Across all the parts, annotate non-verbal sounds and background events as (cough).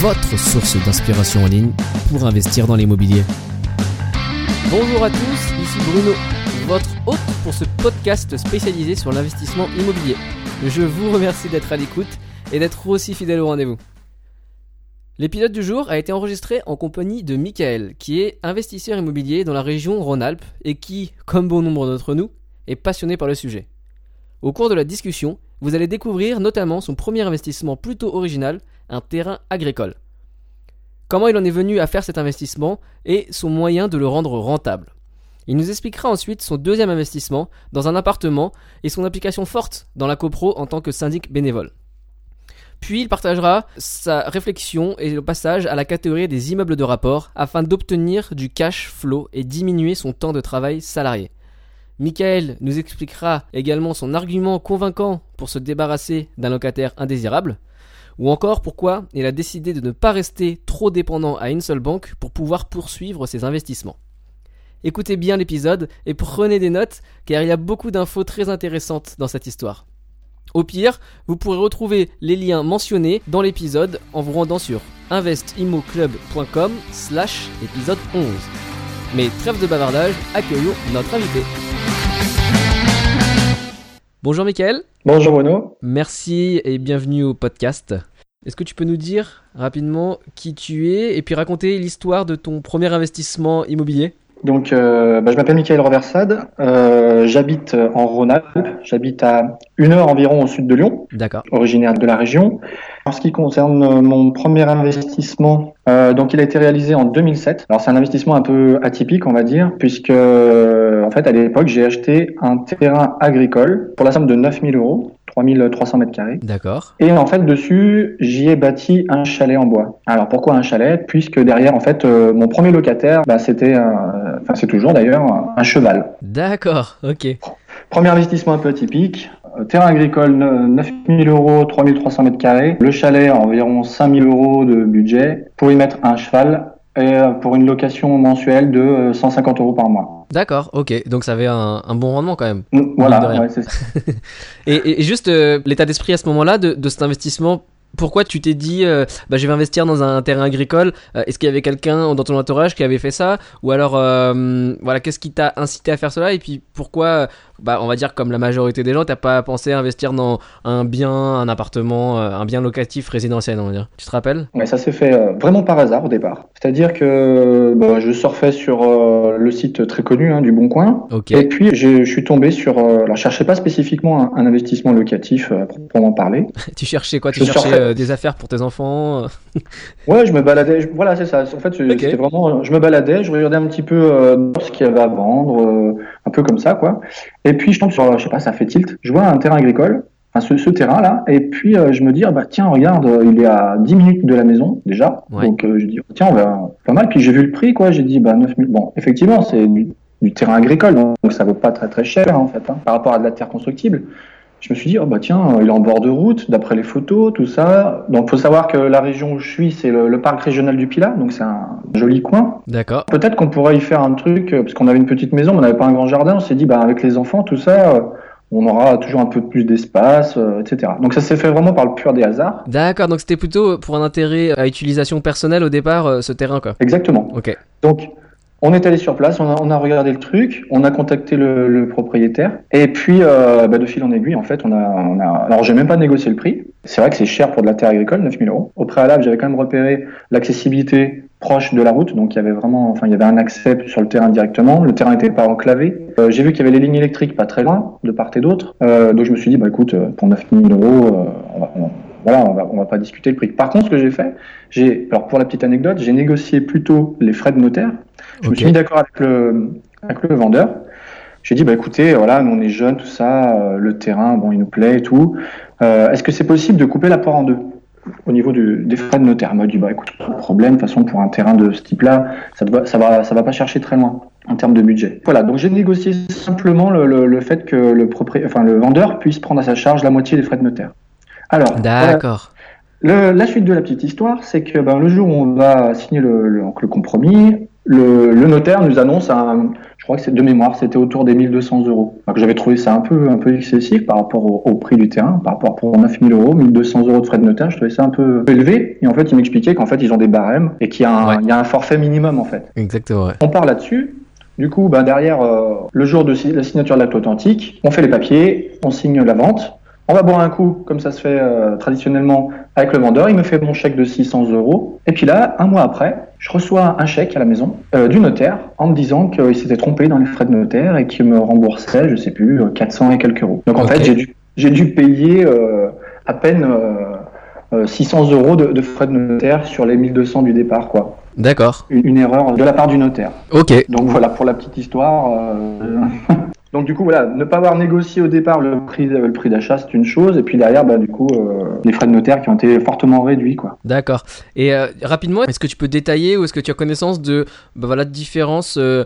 votre source d'inspiration en ligne pour investir dans l'immobilier. Bonjour à tous, ici Bruno, votre hôte pour ce podcast spécialisé sur l'investissement immobilier. Je vous remercie d'être à l'écoute et d'être aussi fidèle au rendez-vous. L'épisode du jour a été enregistré en compagnie de Michael, qui est investisseur immobilier dans la région Rhône-Alpes et qui, comme bon nombre d'entre nous, est passionné par le sujet. Au cours de la discussion, vous allez découvrir notamment son premier investissement plutôt original, un terrain agricole. Comment il en est venu à faire cet investissement et son moyen de le rendre rentable. Il nous expliquera ensuite son deuxième investissement dans un appartement et son application forte dans la copro en tant que syndic bénévole. Puis il partagera sa réflexion et le passage à la catégorie des immeubles de rapport afin d'obtenir du cash flow et diminuer son temps de travail salarié. Michael nous expliquera également son argument convaincant pour se débarrasser d'un locataire indésirable, ou encore pourquoi il a décidé de ne pas rester trop dépendant à une seule banque pour pouvoir poursuivre ses investissements. Écoutez bien l'épisode et prenez des notes car il y a beaucoup d'infos très intéressantes dans cette histoire. Au pire, vous pourrez retrouver les liens mentionnés dans l'épisode en vous rendant sur investimoclub.com slash épisode 11. Mais trêve de bavardage, accueillons notre invité. Bonjour Mickaël, Bonjour Bruno. merci et bienvenue au podcast. Est-ce que tu peux nous dire rapidement qui tu es et puis raconter l'histoire de ton premier investissement immobilier? Donc, euh, bah, je m'appelle Michael Roversade. Euh, j'habite en Rhône-Alpes. J'habite à une heure environ au sud de Lyon, D'accord. originaire de la région. En ce qui concerne euh, mon premier investissement, euh, donc il a été réalisé en 2007. Alors c'est un investissement un peu atypique, on va dire, puisque euh, en fait à l'époque j'ai acheté un terrain agricole pour la somme de 9000 euros, 3300 mètres carrés. D'accord. Et en fait, dessus, j'y ai bâti un chalet en bois. Alors pourquoi un chalet? Puisque derrière, en fait, euh, mon premier locataire, bah, c'était, euh, enfin c'est toujours d'ailleurs, un- cheval. D'accord, ok. Premier investissement un peu atypique. Euh, Terrain agricole, 9000 euros, 3300 mètres carrés. Le chalet, environ 5000 euros de budget pour y mettre un cheval et euh, pour une location mensuelle de euh, 150 euros par mois. D'accord, ok. Donc ça avait un, un bon rendement quand même. Mm, Voilà, ouais, c'est ça. (laughs) Et, juste euh, l'état d'esprit à ce moment-là de, de cet investissement, pourquoi tu t'es dit euh, bah, je vais investir dans un terrain agricole Euh, Est-ce qu'il y avait quelqu'un dans ton entourage qui avait fait ça? Ou alors, euh, voilà, qu'est-ce qui t'a incité à faire cela? Et puis pourquoi, euh, bah, on va dire comme la majorité des gens, t'as pas pensé à investir dans un bien, un appartement, euh, un bien locatif résidentiel, on va dire Tu te rappelles? Ouais, ça s'est fait euh, vraiment par hasard au départ. C'est-à-dire que bah, je surfais sur euh, le site très connu hein, du Bon Coin. Ok. Et puis je suis tombé sur. euh, alors je cherchais pas spécifiquement un, un investissement locatif à proprement parler. (laughs) tu cherchais quoi? Tu Je cherchais des affaires pour tes enfants (laughs) Ouais, je me baladais. je- voilà, c'est ça. En fait, c'était vraiment. Je me baladais, je regardais un petit peu ce qu'il y avait à vendre, un peu comme ça, quoi. Et puis je tombe sur, je sais pas, ça fait tilt. Je vois un terrain agricole. Enfin, ce, ce terrain-là, et puis euh, je me dis, ah bah tiens, regarde, euh, il est à 10 minutes de la maison déjà, Ouais. donc euh, je dis, tiens, on va pas mal. Puis j'ai vu le prix, quoi, j'ai dit, bah 9000. Bon, effectivement, c'est du, du terrain agricole, donc ça vaut pas très très cher en fait, hein, par rapport à de la terre constructible. Je me suis dit, oh bah tiens, il est en bord de route, d'après les photos, tout ça. Donc faut savoir que la région où je suis, c'est le, le parc régional du Pilat, donc c'est un joli coin. D'accord. Peut-être qu'on pourrait y faire un truc, euh, parce qu'on avait une petite maison, mais on n'avait pas un grand jardin. On s'est dit, bah avec les enfants, tout ça, euh, on aura toujours un peu plus d'espace, euh, etc. Donc ça s'est fait vraiment par le pur des hasards. D'accord, donc c'était plutôt pour un intérêt à utilisation personnelle au départ, euh, ce terrain, quoi. Exactement. Ok. Donc, on est allé sur place, on a, on a regardé le truc, on a contacté le, le propriétaire, et puis euh, bah, de fil en aiguille, en fait, on a, on a. Alors, j'ai même pas négocié le prix. C'est vrai que c'est cher pour de la terre agricole, 9000 euros. Au préalable, j'avais quand même repéré l'accessibilité proche de la route, donc il y avait vraiment, enfin, il y avait un accès sur le terrain directement. Le terrain n'était pas enclavé. Euh, j'ai vu qu'il y avait les lignes électriques pas très loin, de part et d'autre. Euh, donc, je me suis dit, bah écoute, euh, pour 9000 euros, euh, on va, on- voilà, on va, on va pas discuter le prix. Par contre, ce que j'ai fait, j'ai, alors pour la petite anecdote, j'ai négocié plutôt les frais de notaire. Je me suis mis d'accord avec le, avec le vendeur. J'ai dit, bah écoutez, voilà, nous on est jeunes, tout ça, euh, le terrain, bon, il nous plaît et tout. Euh, Est-ce que c'est possible de couper l'apport en deux au niveau du- des frais de notaire? Elle m'a dit bah écoute, pas de problème, de toute façon pour un terrain de ce type-là, ça, te va- ça va ça va pas chercher très loin en termes de budget. Voilà, donc j'ai négocié simplement le, le- le fait que le propri- enfin le vendeur puisse prendre à sa charge la moitié des frais de notaire. Alors, D'accord. le- la suite de la petite histoire, c'est que ben, le jour où on va signer le, le- le compromis, le, le notaire nous annonce un, je crois que c'est de mémoire, c'était autour des 1200 euros. Donc j'avais trouvé ça un peu, un peu excessif par rapport au, au prix du terrain, par rapport pour 9000 euros, 1200 euros de frais de notaire, je trouvais ça un peu élevé. Et en fait, il m'expliquait qu'en fait, ils ont des barèmes et qu'il y, a un- Ouais. y a un forfait minimum en fait. Exactement, ouais. On part là-dessus. Du coup, ben, derrière, euh, le jour de la signature de l'acte authentique, on fait les papiers, on signe la vente. On va boire un coup, comme ça se fait euh, traditionnellement avec le vendeur. Il me fait mon chèque de 600 euros. Et puis là, un mois après, je reçois un chèque à la maison euh, du notaire en me disant qu'il s'était trompé dans les frais de notaire et qu'il me remboursait, je sais plus, euh, 400 et quelques euros. Donc en fait, j'ai dû, j'ai dû payer euh, à peine euh, euh, 600 euros de, de frais de notaire sur les 1200 du départ, quoi. D'accord. Une, une erreur de la part du notaire. Ok. Donc voilà pour la petite histoire. (laughs) Donc du coup voilà, ne pas avoir négocié au départ le prix, le prix d'achat c'est une chose, et puis derrière bah du coup euh, les frais de notaire qui ont été fortement réduits quoi. D'accord. Et euh, rapidement, est-ce que tu peux détailler ou est-ce que tu as connaissance de bah, voilà, différences euh,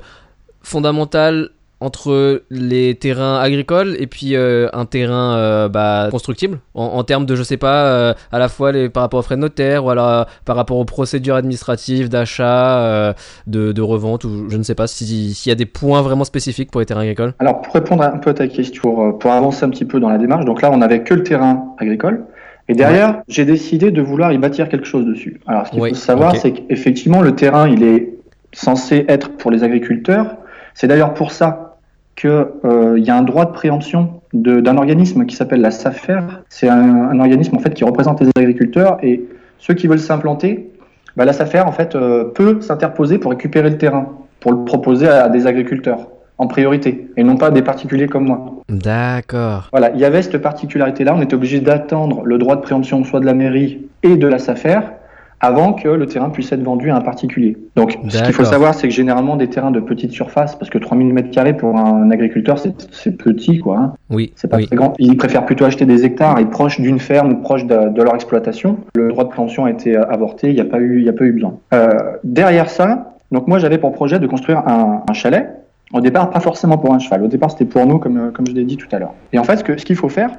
fondamentales entre les terrains agricoles et puis euh, un terrain euh, bah, constructible en, en termes de je sais pas euh, à la fois les, par rapport aux frais de notaire ou alors par rapport aux procédures administratives d'achat de, de revente ou je ne sais pas si- s'il y a des points vraiment spécifiques pour les terrains agricoles Alors pour répondre un peu à ta question, pour, pour avancer un petit peu dans la démarche, donc là on avait que le terrain agricole. Et derrière, j'ai décidé de vouloir y bâtir quelque chose dessus. Alors, ce qu'il Oui, faut savoir, c'est qu'effectivement, le terrain, il est censé être pour les agriculteurs. C'est d'ailleurs pour ça qu'il y a un droit de préemption d'un organisme qui s'appelle la SAFER. C'est un, un organisme en fait qui représente les agriculteurs et ceux qui veulent s'implanter. Bah, la SAFER en fait euh, peut s'interposer pour récupérer le terrain, pour le proposer à des agriculteurs en priorité et non pas à des particuliers comme moi. D'accord. Voilà, il y avait cette particularité-là. On était obligé d'attendre le droit de préemption soit de la mairie et de la SAFER avant que le terrain puisse être vendu à un particulier. Donc, ce qu'il faut savoir, c'est que généralement des terrains de petite surface, parce que 3000 m2 pour un agriculteur, c'est petit, quoi. hein. Oui. C'est pas oui. très grand. Ils préfèrent plutôt acheter des hectares et proches d'une ferme ou proche de, de leur exploitation. Le droit de préemption a été avorté, il n'y a pas eu, il a pas eu besoin. Euh, derrière ça, donc moi j'avais pour projet de construire un, un chalet. Au départ, pas forcément pour un cheval. Au départ, c'était pour nous, comme, comme je l'ai dit tout à l'heure. Et en fait, ce qu'il faut faire,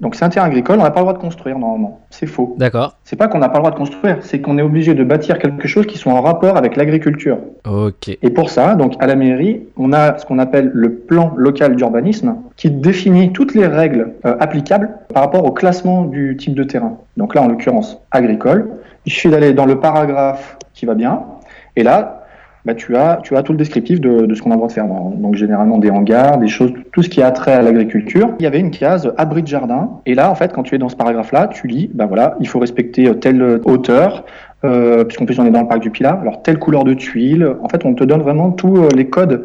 donc c'est un terrain agricole, on n'a pas le droit de construire normalement. C'est faux. D'accord. C'est pas qu'on n'a pas le droit de construire, c'est qu'on est obligé de bâtir quelque chose qui soit en rapport avec l'agriculture. Ok. Et pour ça, donc à la mairie, on a ce qu'on appelle le plan local d'urbanisme qui définit toutes les règles euh, applicables par rapport au classement du type de terrain. Donc là, en l'occurrence, agricole. Il suffit d'aller dans le paragraphe qui va bien. Et là, bah, tu, as, tu as tout le descriptif de, de ce qu'on a le droit de faire. Donc généralement des hangars, des choses, tout ce qui a trait à l'agriculture. Il y avait une case abri de jardin. Et là, en fait, quand tu es dans ce paragraphe-là, tu lis, bah voilà, il faut respecter euh, telle hauteur, euh, puisqu'en plus on est dans le parc du Pilat. Alors telle couleur de tuiles. En fait, on te donne vraiment tous euh, les codes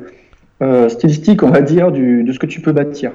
euh, stylistiques, on va dire, du, de ce que tu peux bâtir.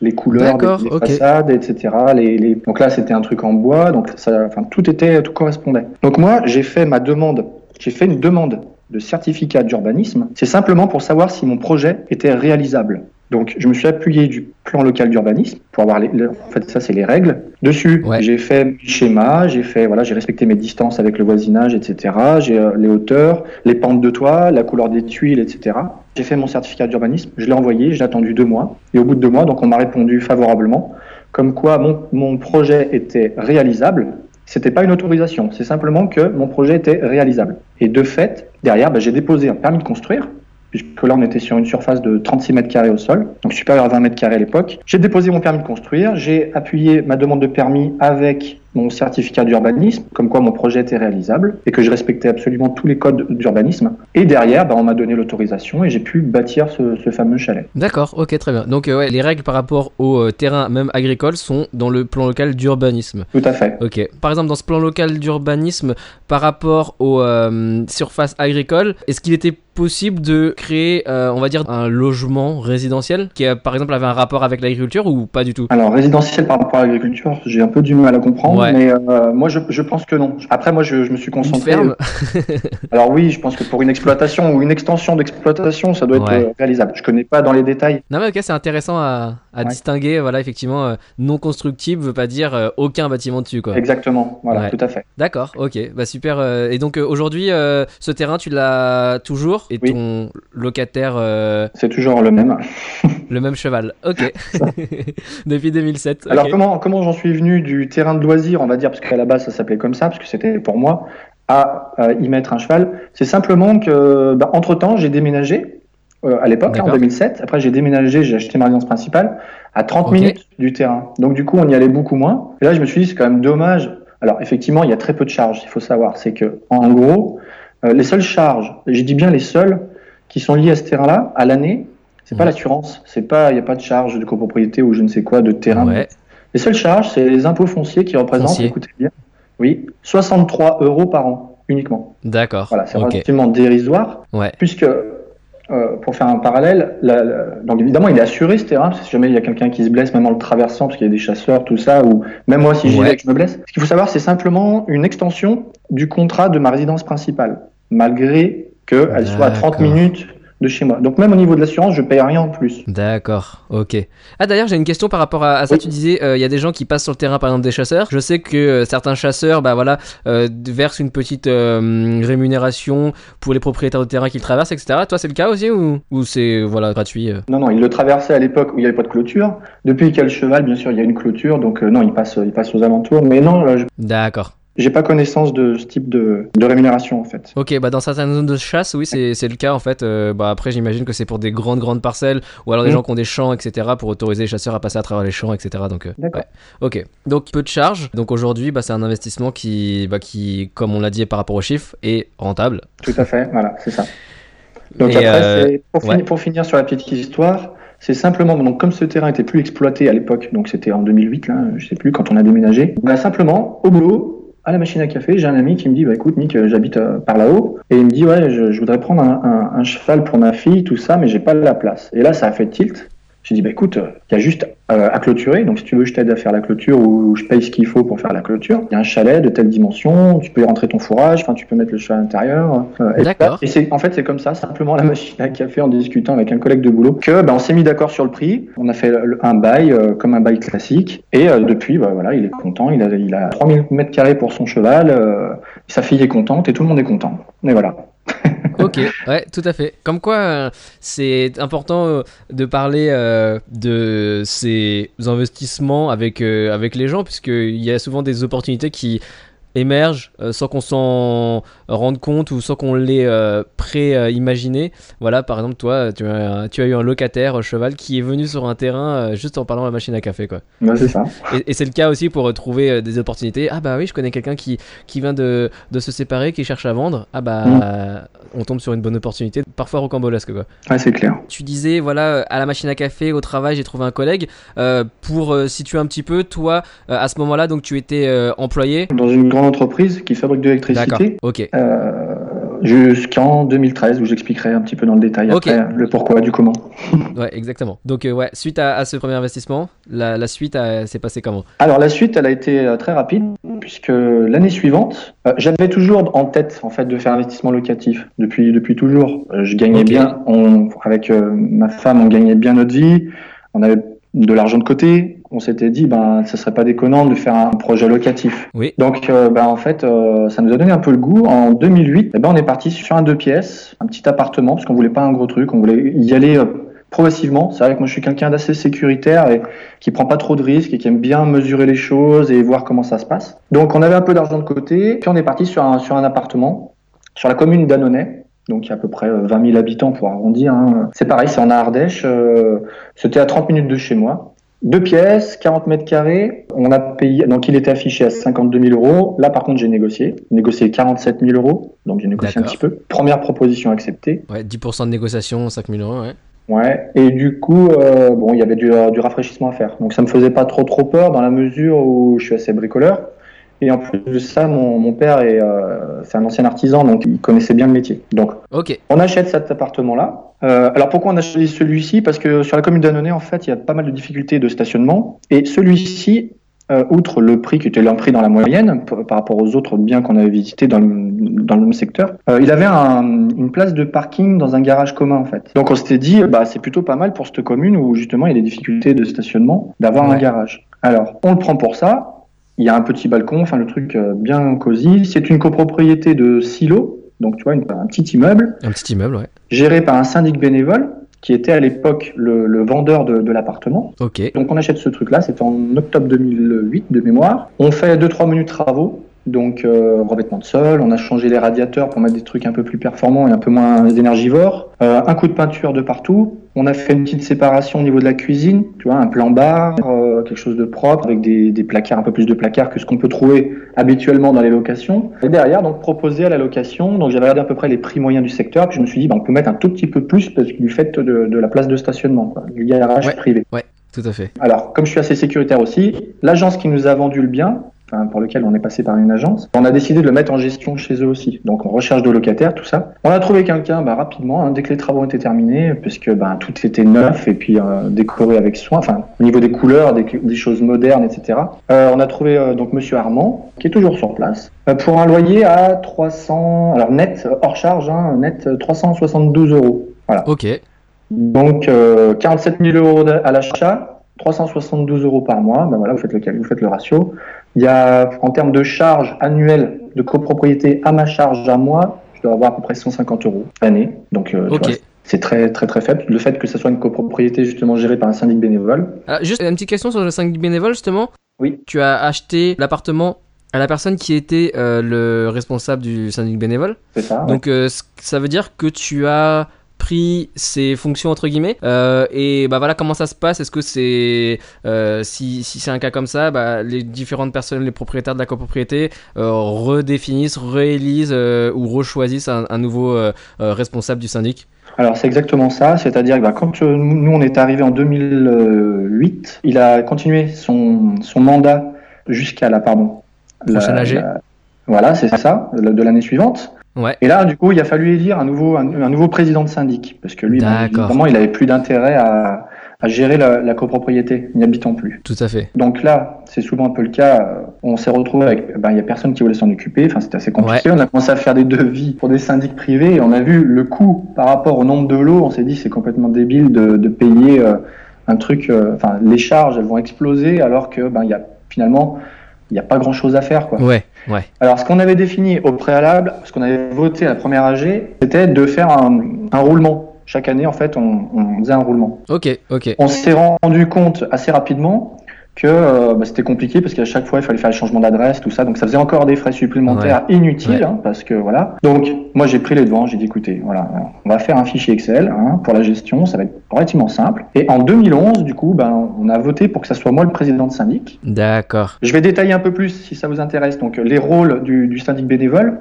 Les couleurs, des, des ok. façades, etc. Les, les... Donc là, c'était un truc en bois, donc ça, enfin, tout était, tout correspondait. Donc moi, j'ai fait ma demande, j'ai fait une demande de certificat d'urbanisme. C'est simplement pour savoir si mon projet était réalisable. Donc, je me suis appuyé du plan local d'urbanisme pour avoir les, les- en fait, ça, c'est les règles. Dessus, Ouais. j'ai fait mes schémas, j'ai fait, voilà, j'ai respecté mes distances avec le voisinage, etc. J'ai euh, les hauteurs, les pentes de toit, la couleur des tuiles, etc. J'ai fait mon certificat d'urbanisme, je l'ai envoyé, j'ai attendu deux mois. Et au bout de deux mois, donc, on m'a répondu favorablement, comme quoi mon, mon projet était réalisable. C'était pas une autorisation, c'est simplement que mon projet était réalisable. Et de fait, derrière, bah, j'ai déposé un permis de construire, puisque là on était sur une surface de 36 mètres carrés au sol, donc supérieur à 20 mètres carrés à l'époque. J'ai déposé mon permis de construire, j'ai appuyé ma demande de permis avec mon certificat d'urbanisme, comme quoi mon projet était réalisable et que je respectais absolument tous les codes d'urbanisme. Et derrière, bah, on m'a donné l'autorisation et j'ai pu bâtir ce, ce fameux chalet. D'accord, ok, très bien. Donc, euh, ouais, les règles par rapport au euh, terrain, même agricole, sont dans le plan local d'urbanisme. Tout à fait. Ok. Par exemple, dans ce plan local d'urbanisme, par rapport aux euh, surfaces agricoles, est-ce qu'il était possible de créer, euh, on va dire, un logement résidentiel qui, euh, par exemple, avait un rapport avec l'agriculture ou pas du tout? Alors, résidentiel par rapport à l'agriculture, j'ai un peu du mal à comprendre, Ouais. mais euh, moi, je, je pense que non. Après, moi, je, je me suis Une concentré. ferme Alors oui, je pense que pour une exploitation ou une extension d'exploitation, ça doit être Ouais. euh, réalisable. Je connais pas dans les détails. Non, mais ok, c'est intéressant à, à distinguer, voilà, effectivement, euh, non constructible veut pas dire euh, aucun bâtiment dessus, quoi. Exactement, voilà, tout à fait. D'accord, ok, bah super. et donc aujourd'hui, ce terrain, tu l'as toujours et ton locataire. C'est toujours le même. (laughs) le même cheval, ok. (laughs) Depuis 2007. Alors comment, comment j'en suis venu du terrain de loisir, on va dire, parce qu'à la base ça s'appelait comme ça, parce que c'était pour moi, à, y mettre un cheval? C'est simplement que, bah, entre temps, j'ai déménagé. Euh, à l'époque, en 2007. Après, j'ai déménagé, j'ai acheté ma résidence principale à 30 minutes du terrain. Donc, du coup, on y allait beaucoup moins. Et là, je me suis dit, c'est quand même dommage. Alors, effectivement, il y a très peu de charges. Il faut savoir, c'est que, en gros, euh, les seules charges, j'ai dit bien les seules, qui sont liées à ce terrain-là, à l'année, c'est pas l'assurance, c'est pas, il n'y a pas de charge de copropriété ou je ne sais quoi de terrain. Les seules charges, c'est les impôts fonciers qui représentent, écoutez bien, oui, 63 euros par an uniquement. D'accord. Voilà, c'est relativement dérisoire, ouais. puisque euh, pour faire un parallèle, donc évidemment, il est assuré ce terrain, si jamais il y a quelqu'un qui se blesse, même en le traversant, parce qu'il y a des chasseurs, tout ça, ou même moi, si j'y vais je me blesse. Ce qu'il faut savoir, c'est simplement une extension du contrat de ma résidence principale, malgré qu'elle soit à 30 minutes de chez moi. Donc même au niveau de l'assurance, je paye rien en plus. D'accord, ok. Ah d'ailleurs, j'ai une question par rapport à, ça. Tu disais, euh, il y a des gens qui passent sur le terrain, par exemple des chasseurs. Je sais que euh, certains chasseurs, bah voilà, euh, versent une petite rémunération pour les propriétaires de terrain qu'ils traversent, etc. Toi, c'est le cas aussi ou, ou c'est voilà gratuit Non, non, ils le traversaient à l'époque où il n'y avait pas de clôture. Depuis qu'il y a le cheval, bien sûr, il y a une clôture, donc non, il passe, il passe aux alentours. Mais non, D'accord. J'ai pas connaissance de ce type de, de, rémunération en fait. Ok, bah dans certaines zones de chasse, oui, c'est le cas en fait. Euh, bah après, j'imagine que c'est pour des grandes grandes parcelles ou alors des mm. gens qui ont des champs, etc. pour autoriser les chasseurs à passer à travers les champs, etc. Donc, euh, D'accord. Ok, donc peu de charges. Donc aujourd'hui, bah, c'est un investissement qui, bah, qui, comme on l'a dit par rapport aux chiffres, est rentable. Tout à fait, voilà, c'est ça. Donc après, euh, pour, finir, pour, finir, sur la petite histoire, c'est simplement, donc comme ce terrain était plus exploité à l'époque, donc c'était en 2008, là, je sais plus, quand on a déménagé, bah, simplement, au boulot, à la machine à café, j'ai un ami qui me dit, bah écoute Nick, euh, j'habite euh, par là-haut, et il me dit, ouais, je, voudrais prendre un, cheval pour ma fille, tout ça, mais j'ai pas la place. Et là, ça a fait tilt. J'ai dit, bah écoute, il y a juste euh, à clôturer. Donc si tu veux, je t'aide à faire la clôture ou je paye ce qu'il faut pour faire la clôture. Il y a un chalet de telle dimension, tu peux y rentrer ton fourrage, enfin tu peux mettre le cheval à l'intérieur. Euh, D'accord. Et c'est en fait c'est comme ça, simplement la machine à café en discutant avec un collègue de boulot que bah, on s'est mis d'accord sur le prix. On a fait un bail euh, comme un bail classique et depuis bah, voilà il est content. Il a il a 3000 mètres carrés pour son cheval. sa fille est contente et tout le monde est content. Et voilà. (laughs) ok, ouais, tout à fait. Comme quoi, euh, c'est important euh, de parler euh, de ces investissements avec, avec les gens, puisqu'il y a souvent des opportunités qui émerge euh, sans qu'on s'en rende compte ou sans qu'on l'ait euh, pré-imaginé. Voilà, par exemple, toi, tu as, tu as eu un locataire euh, cheval qui est venu sur un terrain juste en parlant à la machine à café. Quoi. c'est ça. Et, c'est le cas aussi pour trouver des opportunités. Ah bah oui, je connais quelqu'un qui, qui vient de, de, se séparer, qui cherche à vendre. Ah bah, mm. on tombe sur une bonne opportunité, parfois rocambolesque. Quoi. Ouais, c'est clair. Tu disais, voilà, à la machine à café, au travail, j'ai trouvé un collègue. pour situer un petit peu, toi, à ce moment-là, donc tu étais employé Dans une grande entreprise qui fabrique de l'électricité. Ok. Euh, jusqu'en 2013 où j'expliquerai un petit peu dans le détail après le pourquoi du comment. (laughs) ouais, exactement. Donc euh, ouais, suite à, ce premier investissement, la, suite s'est passée comment? Alors la suite, elle a été euh, très rapide puisque l'année suivante, j'avais toujours en tête en fait de faire investissement locatif depuis depuis toujours. je gagnais bien, on, avec ma femme, on gagnait bien notre vie, on avait de l'argent de côté, on s'était dit ben ça serait pas déconnant de faire un projet locatif. Oui. Donc euh, ben en fait euh, ça nous a donné un peu le goût. En 2008, eh ben on est parti sur un deux pièces, un petit appartement parce qu'on voulait pas un gros truc, on voulait y aller euh, progressivement. C'est vrai que moi je suis quelqu'un d'assez sécuritaire et qui prend pas trop de risques et qui aime bien mesurer les choses et voir comment ça se passe. Donc on avait un peu d'argent de côté, puis on est parti sur un sur un appartement sur la commune d'Annonay donc il y a à peu près 20 000 habitants pour arrondir. Hein. C'est pareil, c'est en Ardèche. C'était à 30 minutes de chez moi. Deux pièces, 40 mètres carrés. On a payé, donc il était affiché à 52 000 euros. Là, par contre, j'ai négocié. Négocié 47 000 euros. Donc j'ai négocié un petit peu. Première proposition acceptée. Ouais, 10% de négociation, 5 000 euros, ouais. Ouais, et du coup, euh, bon, il y avait du, du, rafraîchissement à faire. Donc ça me faisait pas trop trop peur dans la mesure où je suis assez bricoleur. Et en plus de ça, mon, mon père est, euh, c'est un ancien artisan, donc il connaissait bien le métier. Donc, okay. on achète cet appartement-là. Euh, alors pourquoi on a choisi celui-ci? Parce que sur la commune d'Annonay, en fait, il y a pas mal de difficultés de stationnement. Et celui-ci euh, outre le prix qui était un prix dans la moyenne par rapport aux autres biens qu'on avait visités dans le, dans le même secteur, euh, il avait un- une place de parking dans un garage commun en fait. Donc on s'était dit, bah c'est plutôt pas mal pour cette commune où justement il y a des difficultés de stationnement d'avoir un garage. Alors on le prend pour ça. Il y a un petit balcon, enfin le truc euh, bien cosy. C'est une copropriété de silo, donc tu vois une- un petit immeuble Un petit immeuble, ouais. géré par un syndic bénévole qui était à l'époque le, le vendeur de, de l'appartement. Ok. Donc on achète ce truc-là, c'était en octobre 2008 de mémoire. On fait 2-3 minutes travaux, donc euh, revêtement de sol, on a changé les radiateurs pour mettre des trucs un peu plus performants et un peu moins énergivores. Euh, un coup de peinture de partout. On a fait une petite séparation au niveau de la cuisine, tu vois, un plan bar, euh, quelque chose de propre avec des, des placards, un peu plus de placards que ce qu'on peut trouver habituellement dans les locations. Et derrière, donc proposé à la location. Donc j'avais regardé à peu près les prix moyens du secteur, puis je me suis dit, bah, on peut mettre un tout petit peu plus parce que du fait de, de la place de stationnement, quoi, du garage Ouais. privé. Tout à fait. Alors, comme je suis assez sécuritaire aussi, l'agence qui nous a vendu le bien, enfin, pour lequel on est passé par une agence, on a décidé de le mettre en gestion chez eux aussi. Donc, on recherche de locataires, tout ça. On a trouvé quelqu'un bah, rapidement, hein, dès que les travaux étaient terminés, puisque bah, tout était neuf et puis euh, décoré avec soin, enfin, au niveau des couleurs, des, des choses modernes, etc. Euh, on a trouvé euh, donc Monsieur Armand, qui est toujours sur place, euh, pour un loyer à 300, alors net, hors charge, hein, net euh, 372 euros. Ok. Donc, euh, 47 000 euros à l'achat, 372 euros par mois. Ben voilà, vous faites le calcul, vous faites le ratio. Il y a, en termes de charge annuelle de copropriété à ma charge à moi, je dois avoir à peu près 150 euros l'année. Donc, euh, c'est très, très, très faible. Le fait que ce soit une copropriété justement gérée par un syndic bénévole. Ah, juste une petite question sur le 5 bénévole, justement. Oui. Tu as acheté l'appartement à la personne qui était euh, le responsable du syndic bénévole. C'est ça. ouais. Donc euh, ça veut dire que tu as pris ses fonctions entre guillemets euh, et bah voilà comment ça se passe est-ce que c'est euh, si, si c'est un cas comme ça bah, les différentes personnes les propriétaires de la copropriété euh, redéfinissent réélisent ou rechoisissent un, un nouveau responsable du syndic? Alors c'est exactement ça, c'est-à-dire que bah, quand nous on est arrivé en 2008, il a continué son, son mandat jusqu'à la pardon. Prochaine AG. Voilà, c'est ça, la- de l'année suivante. Ouais. Et là, du coup, il a fallu élire un nouveau, un, un nouveau président de syndic, parce que lui, évidemment, il avait plus d'intérêt à, à gérer la, la copropriété, n'y habitant plus. tout à fait Donc là, c'est souvent un peu le cas. On s'est retrouvé avec, ben, il y a personne qui voulait s'en occuper. Enfin, c'était assez compliqué. On a commencé à faire des devis pour des syndics privés et on a vu le coût par rapport au nombre de lots. On s'est dit, c'est complètement débile de, de payer euh, un truc. euh, Enfin, les charges, elles vont exploser alors que, ben, il y a finalement, il n'y a pas grand chose à faire, quoi. ouais ouais Alors, ce qu'on avait défini au préalable, ce qu'on avait voté à la première AG, c'était de faire un, un roulement. Chaque année, en fait, on, on faisait un roulement. ok ok On s'est rendu compte assez rapidement que euh, bah, c'était compliqué parce qu'à chaque fois il fallait faire le changement d'adresse, tout ça, donc ça faisait encore des frais supplémentaires inutiles, Ouais. hein, parce que voilà. Donc moi j'ai pris les devants, j'ai dit écoutez, voilà, on va faire un fichier Excel hein, pour la gestion, ça va être relativement simple. Et en 2011, du coup, ben on a voté pour que ça soit moi le président de syndic. d'accord Je vais détailler un peu plus si ça vous intéresse. Donc les rôles du, du syndic bénévole.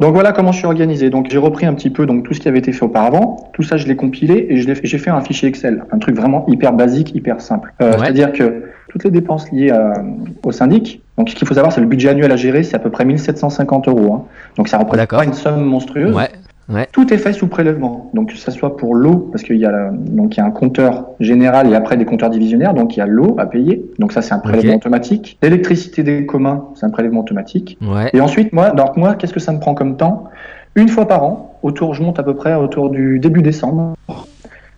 Donc voilà comment je suis organisé. Donc j'ai repris un petit peu donc tout ce qui avait été fait auparavant. Tout ça je l'ai compilé et j'ai fait un fichier Excel, un truc vraiment hyper basique, hyper simple. Euh, Ouais. C'est-à-dire que toutes les dépenses liées à- au syndic. Donc ce qu'il faut savoir, c'est le budget annuel à gérer, c'est à peu près 1750 euros. hein. Donc ça représente pas une somme monstrueuse. ouais Tout est fait sous prélèvement. Donc que ça soit pour l'eau, parce qu'il y a la- donc il y a un compteur général et après des compteurs divisionnaires, donc il y a l'eau à payer. Donc ça c'est un prélèvement automatique. L'électricité des communs, c'est un prélèvement automatique. ouais Et ensuite moi, donc moi, qu'est-ce que ça me prend comme temps? Une fois par an, autour, je monte à peu près autour du début décembre.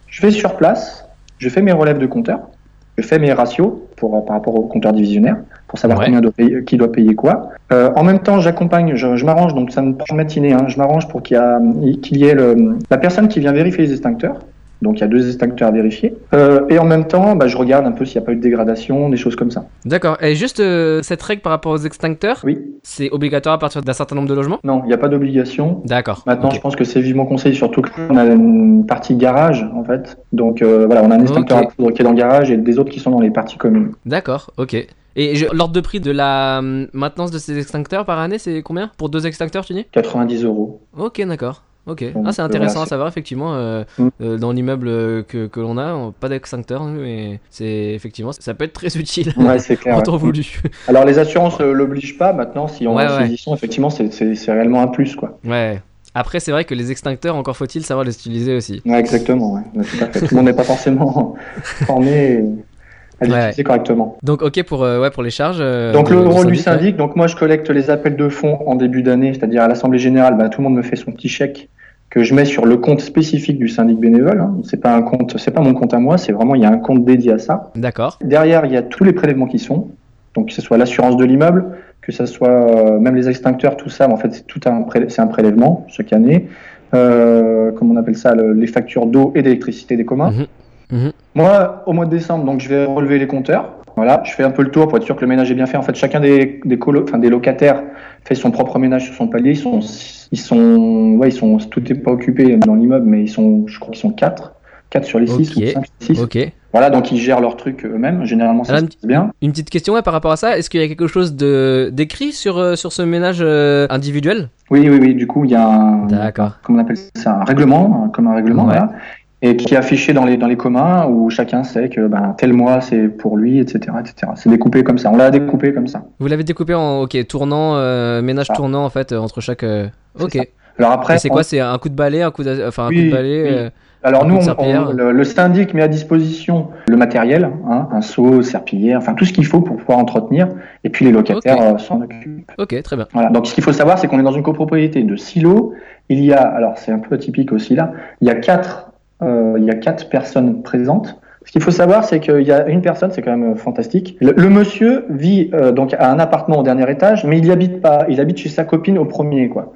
Je vais sur place, je fais mes relèves de compteurs, je fais mes ratios pour par rapport au compteur divisionnaire pour savoir Ouais. combien doit payer, qui doit payer quoi. Euh, en même temps, j'accompagne, je, je m'arrange, donc ça me prend une matinée, hein, je m'arrange pour qu'il y, a- qu'il y ait le, la personne qui vient vérifier les extincteurs. Donc il y a deux extincteurs à vérifier. Euh, et en même temps, bah, je regarde un peu s'il n'y a pas eu de dégradation, des choses comme ça. d'accord et juste euh, cette règle par rapport aux extincteurs Oui. c'est obligatoire à partir d'un certain nombre de logements? Non, il n'y a pas d'obligation. d'accord Maintenant, je pense que c'est vivement conseillé, surtout qu'on a une partie garage, en fait. Donc, euh, voilà, on a un extincteur à poudre qui est dans le garage et des autres qui sont dans les parties communes. D'accord, ok. Et l'ordre de prix de la maintenance de ces extincteurs par année, c'est combien? Pour deux extincteurs, tu dis? 90 euros. Ok, d'accord. Ok. Ah, c'est euh, intéressant à savoir, effectivement. euh, Mm. euh, dans l'immeuble que, que l'on a, on- pas d'extincteur, nous, mais c'est effectivement, ça peut être très (laughs) utile. Ouais, c'est clair. ouais. temps voulu. (laughs) Alors, les assurances euh, l'obligent pas. Maintenant, si on Ouais, sont, effectivement, c'est- c'est c'est réellement un plus, quoi. ouais. Après, c'est vrai que les extincteurs, encore faut-il savoir les utiliser aussi. Ouais, exactement. Ouais, Ouais, tout, à fait. tout le monde n'est pas forcément (laughs) formé. et- à Ouais. correctement. Donc ok pour euh, ouais pour les charges. euh, Donc le rôle du syndic, ouais. donc moi je collecte les appels de fonds en début d'année, c'est-à-dire à l'assemblée générale, bah, tout le monde me fait son petit chèque que je mets sur le compte spécifique du syndic bénévole. Hein. C'est pas un compte, c'est pas mon compte à moi, c'est vraiment il y a un compte dédié à ça. D'accord. Derrière il y a tous les prélèvements qui sont, donc que ce soit l'assurance de l'immeuble, que ce soit euh, même les extincteurs, tout ça. mais En fait c'est tout un c'est un prélèvement chaque année. Euh, comment on appelle ça, le- les factures d'eau et d'électricité des communs. Mhm. Mhm. Moi, au mois de décembre, donc je vais relever les compteurs. Voilà, je fais un peu le tour pour être sûr que le ménage est bien fait. En fait, chacun des, des, colo- enfin, des locataires fait son propre ménage sur son palier. Ils sont, ils sont, ouais, ils sont, tout n'est pas occupé dans l'immeuble, mais ils sont, je crois qu'ils sont quatre, quatre sur les six Ok. ou cinq sur les six. Ok. Voilà, donc ils gèrent leurs trucs eux-mêmes. Généralement, ça Alors, se passe bien. Une petite question ouais, par rapport à ça. Est-ce qu'il y a quelque chose d'écrit sur euh, sur ce ménage euh, individuel? Oui, oui, oui. Du coup, il y a un, D'accord. comment on appelle ça, un règlement, un- comme un règlement, Ouais. voilà, et qui est affiché dans les dans les communs où chacun sait que ben, tel mois c'est pour lui, etc., etc. C'est découpé comme ça. On l'a découpé comme ça. Vous l'avez découpé en ok tournant euh, ménage Ah. tournant en fait euh, entre chaque. euh, Ok. ça. Alors après, c'est on- quoi C'est un coup de balai, un coup de enfin un Oui, coup de balai. oui. euh, Alors nous, on- le, le syndic met à disposition le matériel, hein, un seau, serpillière, enfin tout ce qu'il faut pour pouvoir entretenir, et puis les locataires euh, s'en occupent. Ok, très bien. Voilà. Donc ce qu'il faut savoir, c'est qu'on est dans une copropriété de silos. Il y a, alors c'est un peu atypique aussi là, il y a quatre, il y a quatre personnes présentes. Ce qu'il faut savoir, c'est qu'il y a une personne, c'est quand même euh, fantastique. Le, le monsieur vit euh, donc à un appartement au dernier étage, mais il y habite pas. Il habite chez sa copine au premier, quoi.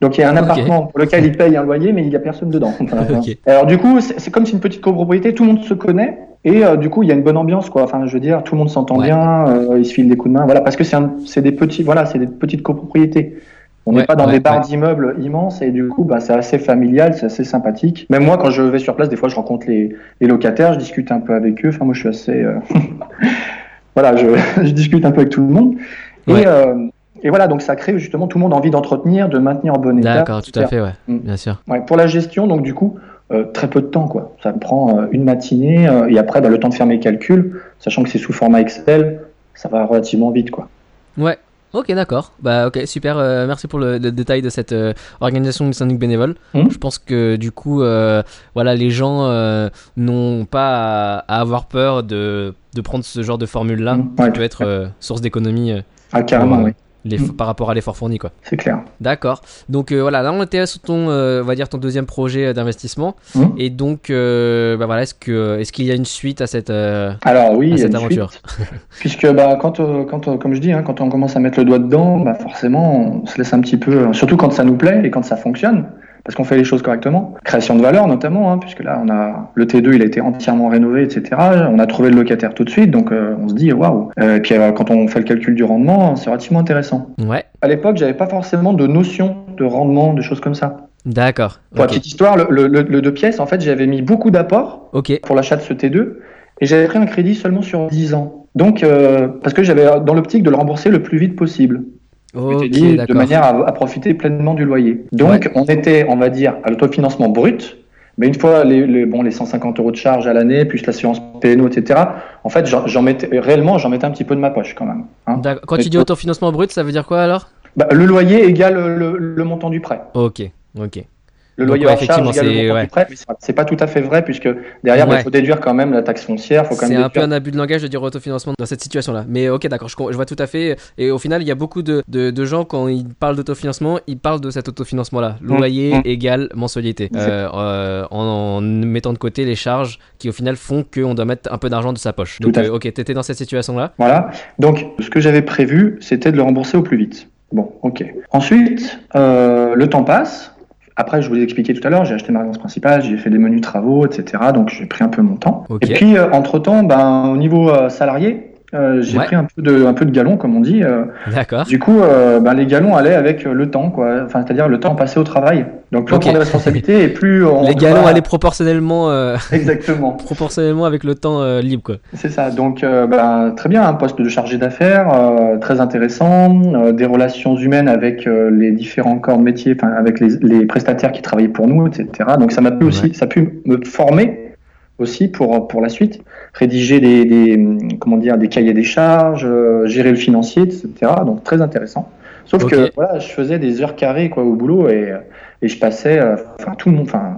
Donc il y a un appartement pour lequel il paye un loyer, mais il n'y a personne dedans. (laughs) Alors du coup, c'est comme si une petite copropriété, tout le monde se connaît et euh, du coup il y a une bonne ambiance quoi. Enfin, je veux dire, tout le monde s'entend Ouais. bien, euh, ils se filent des coups de main, voilà, parce que c'est des petits, voilà, c'est des petites copropriétés. On n'est Ouais, pas dans ouais, des barres ouais. d'immeubles immenses et du coup, bah, c'est assez familial, c'est assez sympathique. Même moi, quand je vais sur place, des fois, je rencontre les, les locataires, je discute un peu avec eux. Enfin, moi, je suis assez, euh, (laughs) voilà, je, (laughs) je discute un peu avec tout le monde. Et, euh, et voilà, donc ça crée justement tout le monde envie d'entretenir, de maintenir en bon état. D'accord, tout à fait, ouais. Mm. Bien sûr. Ouais, pour la gestion, donc du coup, euh, très peu de temps, quoi. Ça me prend une matinée euh, et après, bah, le temps de faire mes calculs, sachant que c'est sous format Excel, ça va relativement vite, quoi. Ouais. Ok, d'accord. Bah, ok, super. euh, merci pour le, le détail de cette euh, organisation du syndic bénévole. Mhm. Je pense que du coup, euh, voilà, les gens euh, n'ont pas à, à avoir peur de, de prendre ce genre de formule-là, Mhm. qui peut être source d'économie Ah, carrément, oui, les- Mhm. par rapport à l'effort fourni, quoi. c'est clair. D'accord. Donc euh, voilà, là on était sur ton, euh, on va dire ton deuxième projet euh, d'investissement. Mhm. Et donc, euh, bah voilà, est-ce que, est-ce qu'il y a une suite à cette, Alors oui, à cette aventure suite, (laughs) puisque bah, quand, quand, comme je dis, hein, quand on commence à mettre le doigt dedans, bah, forcément, on se laisse un petit peu, surtout quand ça nous plaît et quand ça fonctionne, parce qu'on fait les choses correctement. Création de valeur notamment, hein, puisque là, on a le T2, il a été entièrement rénové, etc. On a trouvé le locataire tout de suite, donc euh, on se dit waouh. Euh, Et puis euh, quand on fait le calcul du rendement, c'est relativement intéressant. Ouais. À l'époque, j'avais pas forcément de notion de rendement, de choses comme ça. D'accord. Pour la Ok. petite histoire, le, le, le- le deux pièces, en fait, j'avais mis beaucoup d'apports pour l'achat de ce T2 et j'avais pris un crédit seulement sur 10 ans. Donc, euh, parce que j'avais dans l'optique de le rembourser le plus vite possible. De manière à, à profiter pleinement du loyer. Donc, on était, on va dire, à l'autofinancement brut. Mais une fois les, les, bon, les 150 euros de charge à l'année, plus l'assurance PNO, etc., en fait, j'en mettais, réellement, j'en mettais un petit peu de ma poche quand même. hein. Quand Mais tu dis toi- autofinancement brut, ça veut dire quoi alors? Bah, le loyer égale le, le montant du prêt. Ok. Ok. Le Donc, loyer ouais, hors charge effectivement, égale le c'est- ouais. c'est- pas tout à fait vrai puisque derrière, il Ouais. faut déduire quand même la taxe foncière. Faut quand C'est un peu un abus de langage de dire autofinancement dans cette situation-là. Mais ok, d'accord, je, vois tout à fait. Et au final, il y a beaucoup de, de, de gens, quand ils parlent d'autofinancement, ils parlent de cet autofinancement-là. Mm. Loyer Mm. égale mensualité. C'est- Euh, euh, en, en mettant de côté les charges qui, au final, font qu'on doit mettre un peu d'argent de sa poche. Tout Donc, à fait. euh, ok, t'étais dans cette situation-là. Voilà. Donc, ce que j'avais prévu, c'était de le rembourser au plus vite. Bon, ok. Ensuite, euh, le temps passe. Après, je vous l'ai expliqué tout à l'heure, j'ai acheté ma résidence principale, j'ai fait des menus travaux, etc. Donc, j'ai pris un peu mon temps. Et puis, euh, entre-temps, ben, au niveau euh, salarié, euh, j'ai Ouais. pris un peu, de, un peu de galon, comme on dit. euh. D'accord. du coup, euh, ben, les galons allaient avec euh, le temps, quoi. Enfin, c'est-à-dire le temps passé au travail. Donc, plus (laughs) Ok. on prend des responsabilités et plus on. Les galons allaient proportionnellement, euh, (laughs) Exactement. proportionnellement avec le temps euh, libre, quoi. C'est ça. Donc, euh, ben, très bien, un poste de chargé d'affaires, euh, très intéressant, euh, des relations humaines avec euh, les différents corps de métier, enfin avec les, les prestataires qui travaillaient pour nous, etc. Donc, ça m'a pu aussi, ça a pu me former aussi pour pour la suite, rédiger des, des comment dire des cahiers des charges, euh, gérer le financier, etc. Donc, très intéressant. Sauf que voilà, je faisais des heures carrées quoi au boulot et et je passais, euh, enfin tout le monde, enfin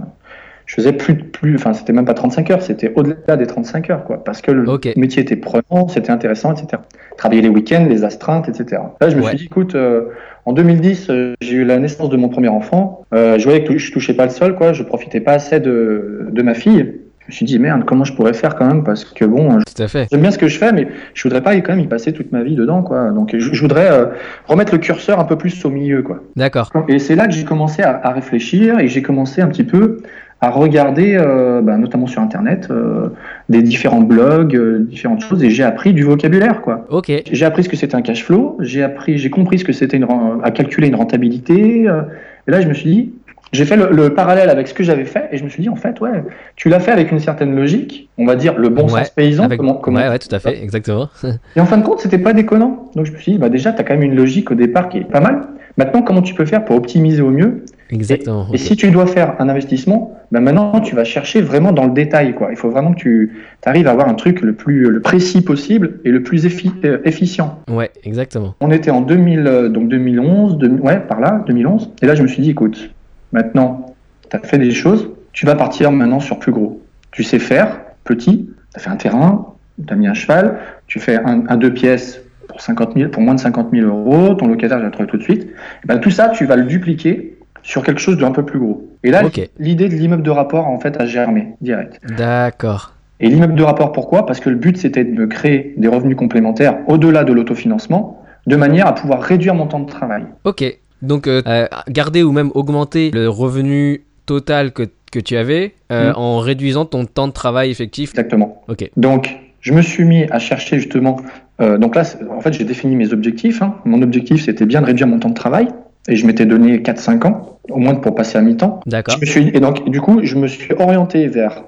je faisais plus, plus, enfin, c'était même pas 35 heures, c'était au-delà des 35 heures, quoi, parce que le métier était prenant, c'était intéressant, etc. Travailler les week-ends, les astreintes, etc. Là, je me Ouais. suis dit, écoute, euh, en 2010, euh, j'ai eu la naissance de mon premier enfant. Euh, je voyais que je touchais pas le sol, quoi. Je profitais pas assez de, de ma fille. Je me suis dit, merde, comment je pourrais faire quand même Parce que bon, fait. J'aime bien ce que je fais, mais je voudrais pas y- quand même y passer toute ma vie dedans, quoi. Donc, je, je voudrais euh, remettre le curseur un peu plus au milieu, quoi. D'accord. Et c'est là que j'ai commencé à, à réfléchir et j'ai commencé un petit peu à regarder, euh, bah, notamment sur Internet, euh, des différents blogs, euh, différentes choses, et j'ai appris du vocabulaire, quoi. Ok. J'ai appris ce que c'était un cash flow, j'ai appris, j'ai compris ce que c'était à calculer une rentabilité. et là, je me suis dit, j'ai fait le, le parallèle avec ce que j'avais fait, et je me suis dit, en fait, ouais, tu l'as fait avec une certaine logique, on va dire le bon Ouais, sens paysan. Avec- comment, comment- Ouais, ouais, tout à fait, exactement. (laughs) Et en fin de compte, c'était pas déconnant. Donc je me suis dit, bah déjà, tu as quand même une logique au départ qui est pas mal. Maintenant, comment tu peux faire pour optimiser au mieux Exactement. Et si tu dois faire un investissement, bah maintenant, tu vas chercher vraiment dans le détail. Quoi. Il faut vraiment que tu arrives à avoir un truc le plus le précis possible et le plus effi- euh, efficient. Ouais, exactement. On était en 2000, euh, donc 2011, 2000 ouais, par là, 2011. Et là, je me suis dit, écoute, maintenant, tu as fait des choses, tu vas partir maintenant sur plus gros. Tu sais faire, petit, tu as fait un terrain, tu as mis un cheval, tu fais un, un deux pièces pour, 50 000, pour moins de 50 000 euros, ton locataire, je le trouver tout de suite. Et ben, tout ça, tu vas le dupliquer sur quelque chose d'un peu plus gros. Et là, l'idée de l'immeuble de rapport, en fait, a germé direct. D'accord. Et l'immeuble de rapport, pourquoi? Parce que le but, c'était de me créer des revenus complémentaires au-delà de l'autofinancement, de manière à pouvoir réduire mon temps de travail. Ok. Donc, euh, euh, garder ou même augmenter le revenu total que, que tu avais euh, Mm. en réduisant ton temps de travail effectif. Exactement. Ok. Donc, je me suis mis à chercher justement. euh, donc là, en fait, j'ai défini mes objectifs. hein. Mon objectif, c'était bien de réduire mon temps de travail. Et je m'étais donné 4-5 ans, au moins pour passer à mi-temps. D'accord. Suis, et donc, du coup, je me suis orienté vers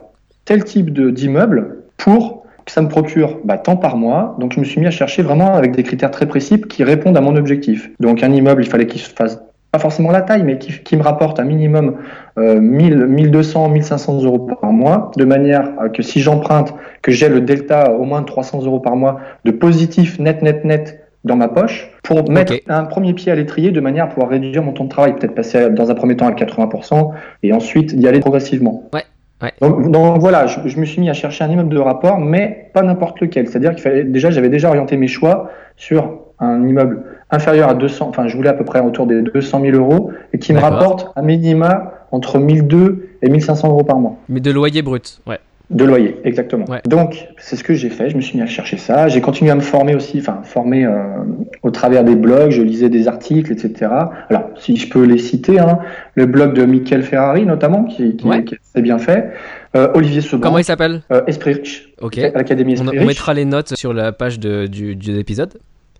tel type d'immeuble pour ça me procure bah, tant par mois. Donc, je me suis mis à chercher vraiment avec des critères très précis qui répondent à mon objectif. Donc, un immeuble, il fallait qu'il se fasse pas forcément la taille, mais qui, qui me rapporte un minimum euh, 1000, 1200, 1500 euros par mois, de manière à que si j'emprunte, que j'ai le delta au moins de 300 euros par mois de positif net, net, net dans ma poche, pour mettre un premier pied à l'étrier de manière à pouvoir réduire mon temps de travail, peut-être passer dans un premier temps à 80% et ensuite d'y aller progressivement. Ouais, ouais. Donc, donc voilà, je, je me suis mis à chercher un immeuble de rapport, mais pas n'importe lequel. C'est-à-dire qu'il fallait déjà, j'avais déjà orienté mes choix sur un immeuble inférieur à 200, enfin je voulais à peu près autour des 200 000 euros et qui me rapporte un minima entre 1002 et 1500 euros par mois. Mais de loyer brut. Ouais. De loyer, exactement. Ouais. Donc, c'est ce que j'ai fait. Je me suis mis à chercher ça. J'ai continué à me former aussi, enfin, former euh, au travers des blogs. Je lisais des articles, etc. Alors, si je peux les citer, hein, le blog de Michael Ferrari, notamment, qui, qui, Ouais. qui est bien fait. Euh, Olivier Seban, Comment il s'appelle? Euh, Esprit Riche, Ok. à l'Académie On, Esprit on mettra les notes sur la page de, du, de l'épisode.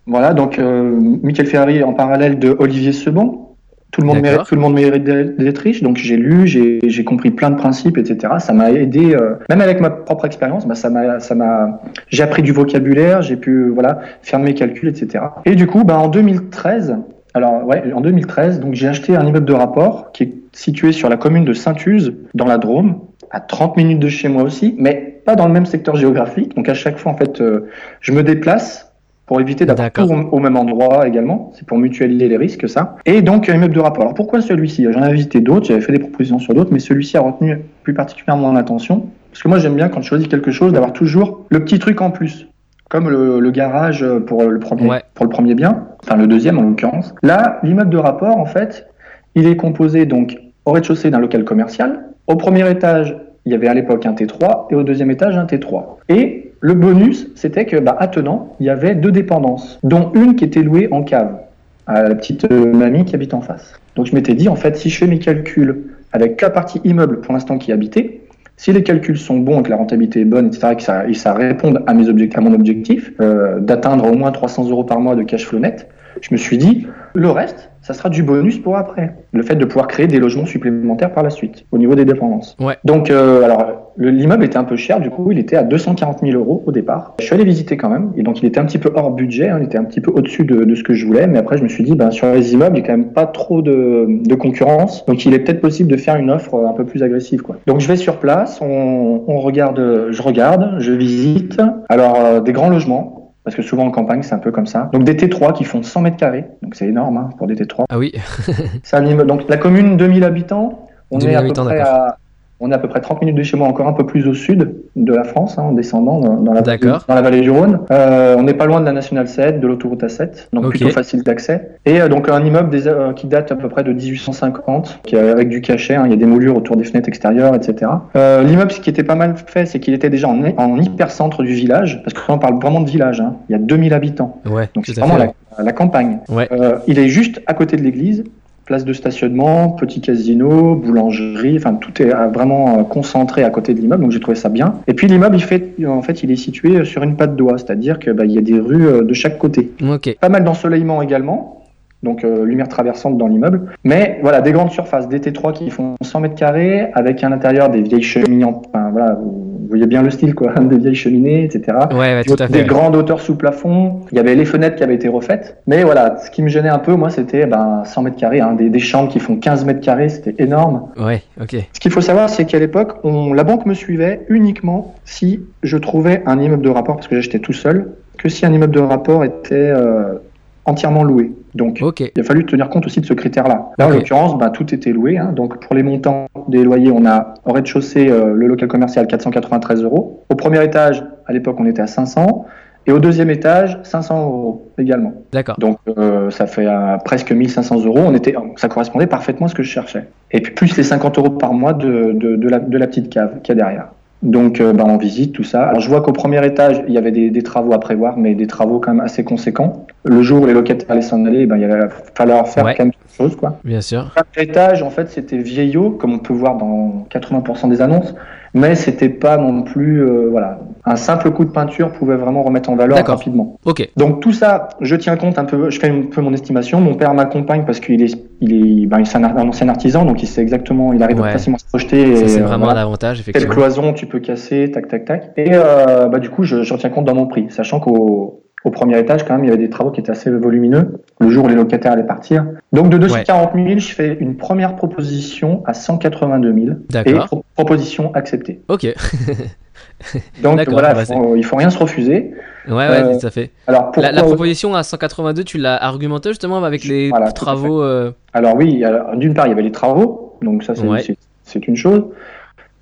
Voilà, donc euh, Michael Ferrari en parallèle de Olivier Seban. Tout le monde mérite, tout le monde mérite d'être riche. Donc j'ai lu, j'ai j'ai compris plein de principes, etc. Ça m'a aidé, euh, même avec ma propre expérience, bah, ça m'a, ça m'a, j'ai appris du vocabulaire, j'ai pu, voilà, faire mes calculs, etc. Et du coup, bah, en 2013, alors ouais, en 2013, donc j'ai acheté un immeuble de rapport qui est situé sur la commune de Saint-Use, dans la Drôme, à 30 minutes de chez moi aussi, mais pas dans le même secteur géographique. Donc à chaque fois, en fait, euh, je me déplace pour éviter d'avoir tout au, même endroit également. C'est pour mutualiser les risques, ça. Et donc, un immeuble de rapport. Alors, pourquoi celui-ci? J'en avais visité d'autres, j'avais fait des propositions sur d'autres, mais celui-ci a retenu plus particulièrement mon attention. Parce que moi, j'aime bien, quand je choisis quelque chose, d'avoir toujours le petit truc en plus. Comme le, le garage pour le, premier, Ouais. pour le premier bien, enfin le deuxième en l'occurrence. Là, l'immeuble de rapport, en fait, il est composé donc au rez-de-chaussée d'un local commercial. Au premier étage, il y avait à l'époque un T3 et au deuxième étage un T3. Et le bonus, c'était que bah, attenant, il y avait deux dépendances, dont une qui était louée en cave à la petite euh, mamie qui habite en face. Donc je m'étais dit en fait, si je fais mes calculs avec la partie immeuble pour l'instant qui habité, si les calculs sont bons et que la rentabilité est bonne, etc., et que ça, et à, à mon objectif euh, d'atteindre au moins 300 euros par mois de cash flow net, je me suis dit, le reste, ça sera du bonus pour après. Le fait de pouvoir créer des logements supplémentaires par la suite, au niveau des dépendances. Ouais. Donc, euh, alors, le- l'immeuble était un peu cher, du coup, il était à 240 000 euros au départ. Je suis allé visiter quand même, et donc il était un petit peu hors budget, hein, il était un petit peu au-dessus de, de ce que je voulais, mais après, je me suis dit, ben, sur les immeubles, il n'y a quand même pas trop de, de concurrence, donc il est peut-être possible de faire une offre un peu plus agressive, quoi. Donc, je vais sur place, on, on regarde, je regarde, je visite. Alors, euh, des grands logements, parce que souvent en campagne, c'est un peu comme ça. Donc, des T3 qui font 100 mètres carrés, donc c'est énorme hein, pour des T3. Ah oui. C'est un immeuble- Donc la commune, 2000 habitants, on 2000 est à peu habitants, près d'accord. à On est à peu près 30 minutes de chez moi, encore un peu plus au sud de la France, hein, en descendant dans, dans la, D'accord. dans la vallée du Rhône. Euh, on n'est pas loin de la nationale 7, de l'autoroute A7, donc plutôt facile d'accès. Et euh, donc un immeuble des, euh, qui date à peu près de 1850, qui avec du cachet. hein, il y a des moulures autour des fenêtres extérieures, etc. L'immeuble, ce qui était pas mal fait, c'est qu'il était déjà en, en hypercentre du village, parce que là, on parle vraiment de village. hein. Il y a 2000 habitants. Ouais, Donc c'est vraiment la, la campagne. Ouais. Il est juste à côté de l'église, place de stationnement, petit casino, boulangerie, enfin tout est euh, vraiment euh, concentré à côté de l'immeuble, donc j'ai trouvé ça bien. Et puis l'immeuble, il fait, en fait, il est situé sur une patte d'oie, c'est-à-dire que bah, y a des rues euh, de chaque côté. Ok. Pas mal d'ensoleillement également. Donc euh, lumière traversante dans l'immeuble, mais voilà des grandes surfaces, des T3 qui font 100 mètres carrés avec à l'intérieur des vieilles cheminées, en- enfin voilà, voyez bien le style quoi, (laughs) des vieilles cheminées, etc. Ouais, ouais, tout à Des fait. grandes hauteurs sous plafond. Il y avait les fenêtres qui avaient été refaites. Mais voilà, ce qui me gênait un peu, moi, c'était ben, 100 mètres carrés, hein, des, des chambres qui font 15 mètres carrés, c'était énorme. Ouais, ok. Ce qu'il faut savoir, c'est qu'à l'époque, on- la banque me suivait uniquement si je trouvais un immeuble de rapport, parce que j'achetais tout seul, que si un immeuble de rapport était euh, entièrement loué. Donc, il a fallu tenir compte aussi de ce critère-là. Là, en l'occurrence, ben, tout était loué. hein. Donc, pour les montants des loyers, on a au rez-de-chaussée euh, le local commercial 493 euros. Au premier étage, à l'époque, on était à 500. Et au deuxième étage, 500 euros également. D'accord. Donc, euh, ça fait euh, presque 1500 euros. On était, ça correspondait parfaitement à ce que je cherchais. Et puis, plus les 50 euros par mois de, de, de la, de la petite cave qu'il y a derrière. Donc, euh, ben, on visite tout ça. Alors, je vois qu'au premier étage, il y avait des, des travaux à prévoir, mais des travaux quand même assez conséquents. Le jour où les locataires allaient s'en aller, ben, il allait falloir faire Ouais. quand même quelque chose, quoi. Bien sûr. Chaque étage, en fait, c'était vieillot, comme on peut voir dans 80% des annonces, mais c'était pas non plus, euh, voilà, un simple coup de peinture pouvait vraiment remettre en valeur rapidement. Ok. Donc tout ça, je tiens compte un peu, je fais un peu mon estimation. Mon père m'accompagne parce qu'il est, il est, ben, c'est un, un ancien artisan, donc il sait exactement, il arrive Ouais. facilement à se projeter. Ça, c'est euh, vraiment voilà. un avantage, Quelle effectivement. cloison tu peux casser, tac, tac, tac. Et euh, bah, du coup, je, je retiens compte dans mon prix, sachant qu'au au premier étage, quand même, il y avait des travaux qui étaient assez volumineux, le jour où les locataires allaient partir. Donc de 240 000, je fais une première proposition à 182 000. Et pro- proposition acceptée. Ok. (laughs) Donc voilà, bah, il faut, il faut rien se refuser. Ouais, ouais, Euh, tout à fait. Alors La, pourquoi la proposition à 182, tu l'as argumenté justement avec les Voilà, travaux. euh, Alors oui, d'une part, il y avait les travaux, donc ça c'est Ouais. c'est- c'est une chose.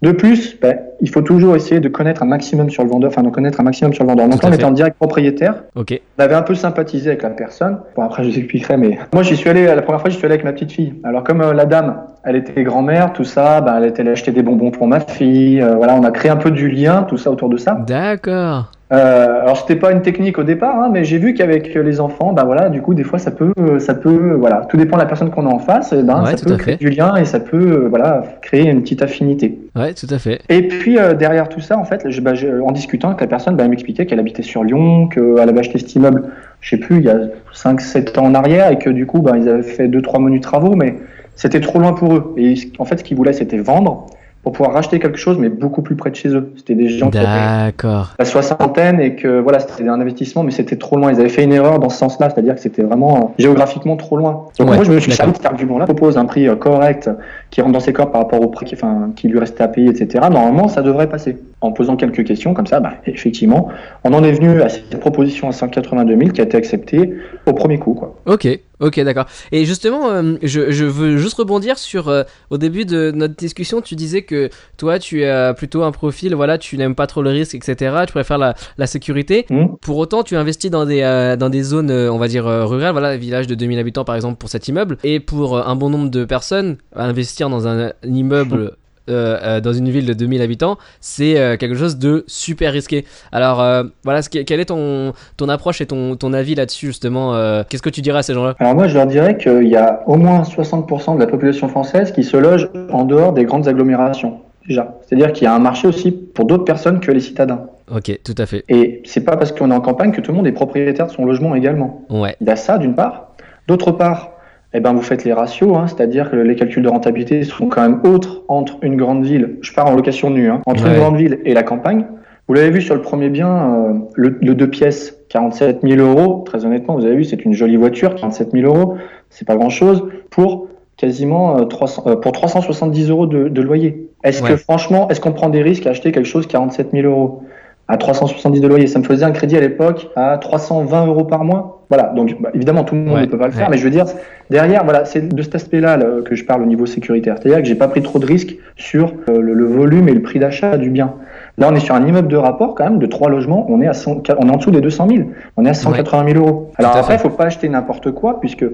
De plus, ben, il faut toujours essayer de connaître un maximum sur le vendeur, enfin de connaître un maximum sur le vendeur. Donc là, on était en direct propriétaire. Ok. On avait un peu sympathisé avec la personne. Bon après, je vous expliquerai, mais moi j'y suis allé la première fois, j'y suis allé avec ma petite fille. Alors comme euh, la dame, elle était grand-mère, tout ça, ben, elle était allée acheter des bonbons pour ma fille. euh, voilà, on a créé un peu du lien, tout ça autour de ça. D'accord. Euh, alors c'était pas une technique au départ, hein, mais j'ai vu qu'avec les enfants, ben voilà, du coup des fois ça peut, ça peut, voilà, tout dépend de la personne qu'on a en face, et ben Ouais, ça peut créer fait. du lien et ça peut, euh, voilà, créer une petite affinité. Ouais, tout à fait. Et puis euh, derrière tout ça, en fait, je- ben, je- en discutant avec la personne, ben, elle m'expliquait qu'elle habitait sur Lyon, qu'elle avait acheté cet immeuble, je sais plus, il y a 5-7 ans en arrière, et que du coup, ben, ils avaient fait deux trois menus travaux, mais c'était trop loin pour eux. Et en fait, ce qu'ils voulaient, c'était vendre pour pouvoir racheter quelque chose, mais beaucoup plus près de chez eux. C'était des gens qui avaient la soixantaine et que voilà c'était un investissement mais c'était trop loin. Ils avaient fait une erreur dans ce sens-là c'est-à-dire que c'était vraiment géographiquement trop loin. Donc Ouais, moi je me suis servi de cet argument-là propose un prix euh, correct qui rentre dans ses corps par rapport au prix qui, enfin, qui lui restait à payer etc normalement ça devrait passer en posant quelques questions comme ça bah, effectivement on en est venu à cette proposition à 182 000 qui a été acceptée au premier coup quoi Ok, ok, d'accord. Et justement, euh, je, je veux juste rebondir sur euh, au début de notre discussion, tu disais que toi, tu as plutôt un profil, voilà, tu n'aimes pas trop le risque, etc. Tu préfères la, la sécurité. Hmm. Pour autant, tu investis dans des euh, dans des zones, on va dire rurales, voilà, village de 2000 habitants par exemple pour cet immeuble. Et pour un bon nombre de personnes, investir dans un, un immeuble. Euh, dans une ville de 2000 habitants, c'est euh, quelque chose de super risqué. Alors euh, voilà, ce qui- quelle est ton, ton approche et ton, ton avis là-dessus justement euh, Qu'est-ce que tu dirais à ces gens-là? Alors moi je leur dirais qu'il y a au moins 60% de la population française qui se loge en dehors des grandes agglomérations déjà c'est-à-dire qu'il y a un marché aussi pour d'autres personnes que les citadins Ok, tout à fait. Et c'est pas parce qu'on est en campagne que tout le monde est propriétaire de son logement également. Ouais, Il y a ça d'une part. D'autre part, eh ben vous faites les ratios, hein, c'est-à-dire que les calculs de rentabilité sont quand même autres entre une grande ville, je pars en location nue, hein, entre Ouais. une grande ville et la campagne. Vous l'avez vu sur le premier bien, euh, le, le deux pièces, 47 000 euros. Très honnêtement, vous avez vu, c'est une jolie voiture, 47 000 euros, c'est pas grand-chose pour quasiment euh, 300, euh, pour 370 euros de, de loyer. Est-ce Ouais. que franchement, est-ce qu'on prend des risques à acheter quelque chose 47 000 euros? À 370 de loyer. Ça me faisait un crédit à l'époque à 320 euros par mois. Voilà, donc bah, évidemment tout le monde Ouais, ne peut pas le faire, ouais. mais je veux dire derrière, voilà, c'est de cet aspect-là là, que je parle au niveau sécuritaire. C'est-à-dire que j'ai pas pris trop de risques sur euh, le, le volume et le prix d'achat du bien. Là, on est sur un immeuble de rapport quand même de trois logements. On est à 100 on est en dessous des 200 000. On est à 180 000 euros. Alors après, il faut pas acheter n'importe quoi puisque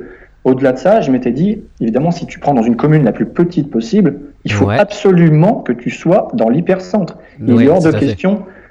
au-delà de ça, je m'étais dit, évidemment, si tu prends dans une commune la plus petite possible, il faut absolument que tu sois dans l'hypercentre. Il est hors de fait.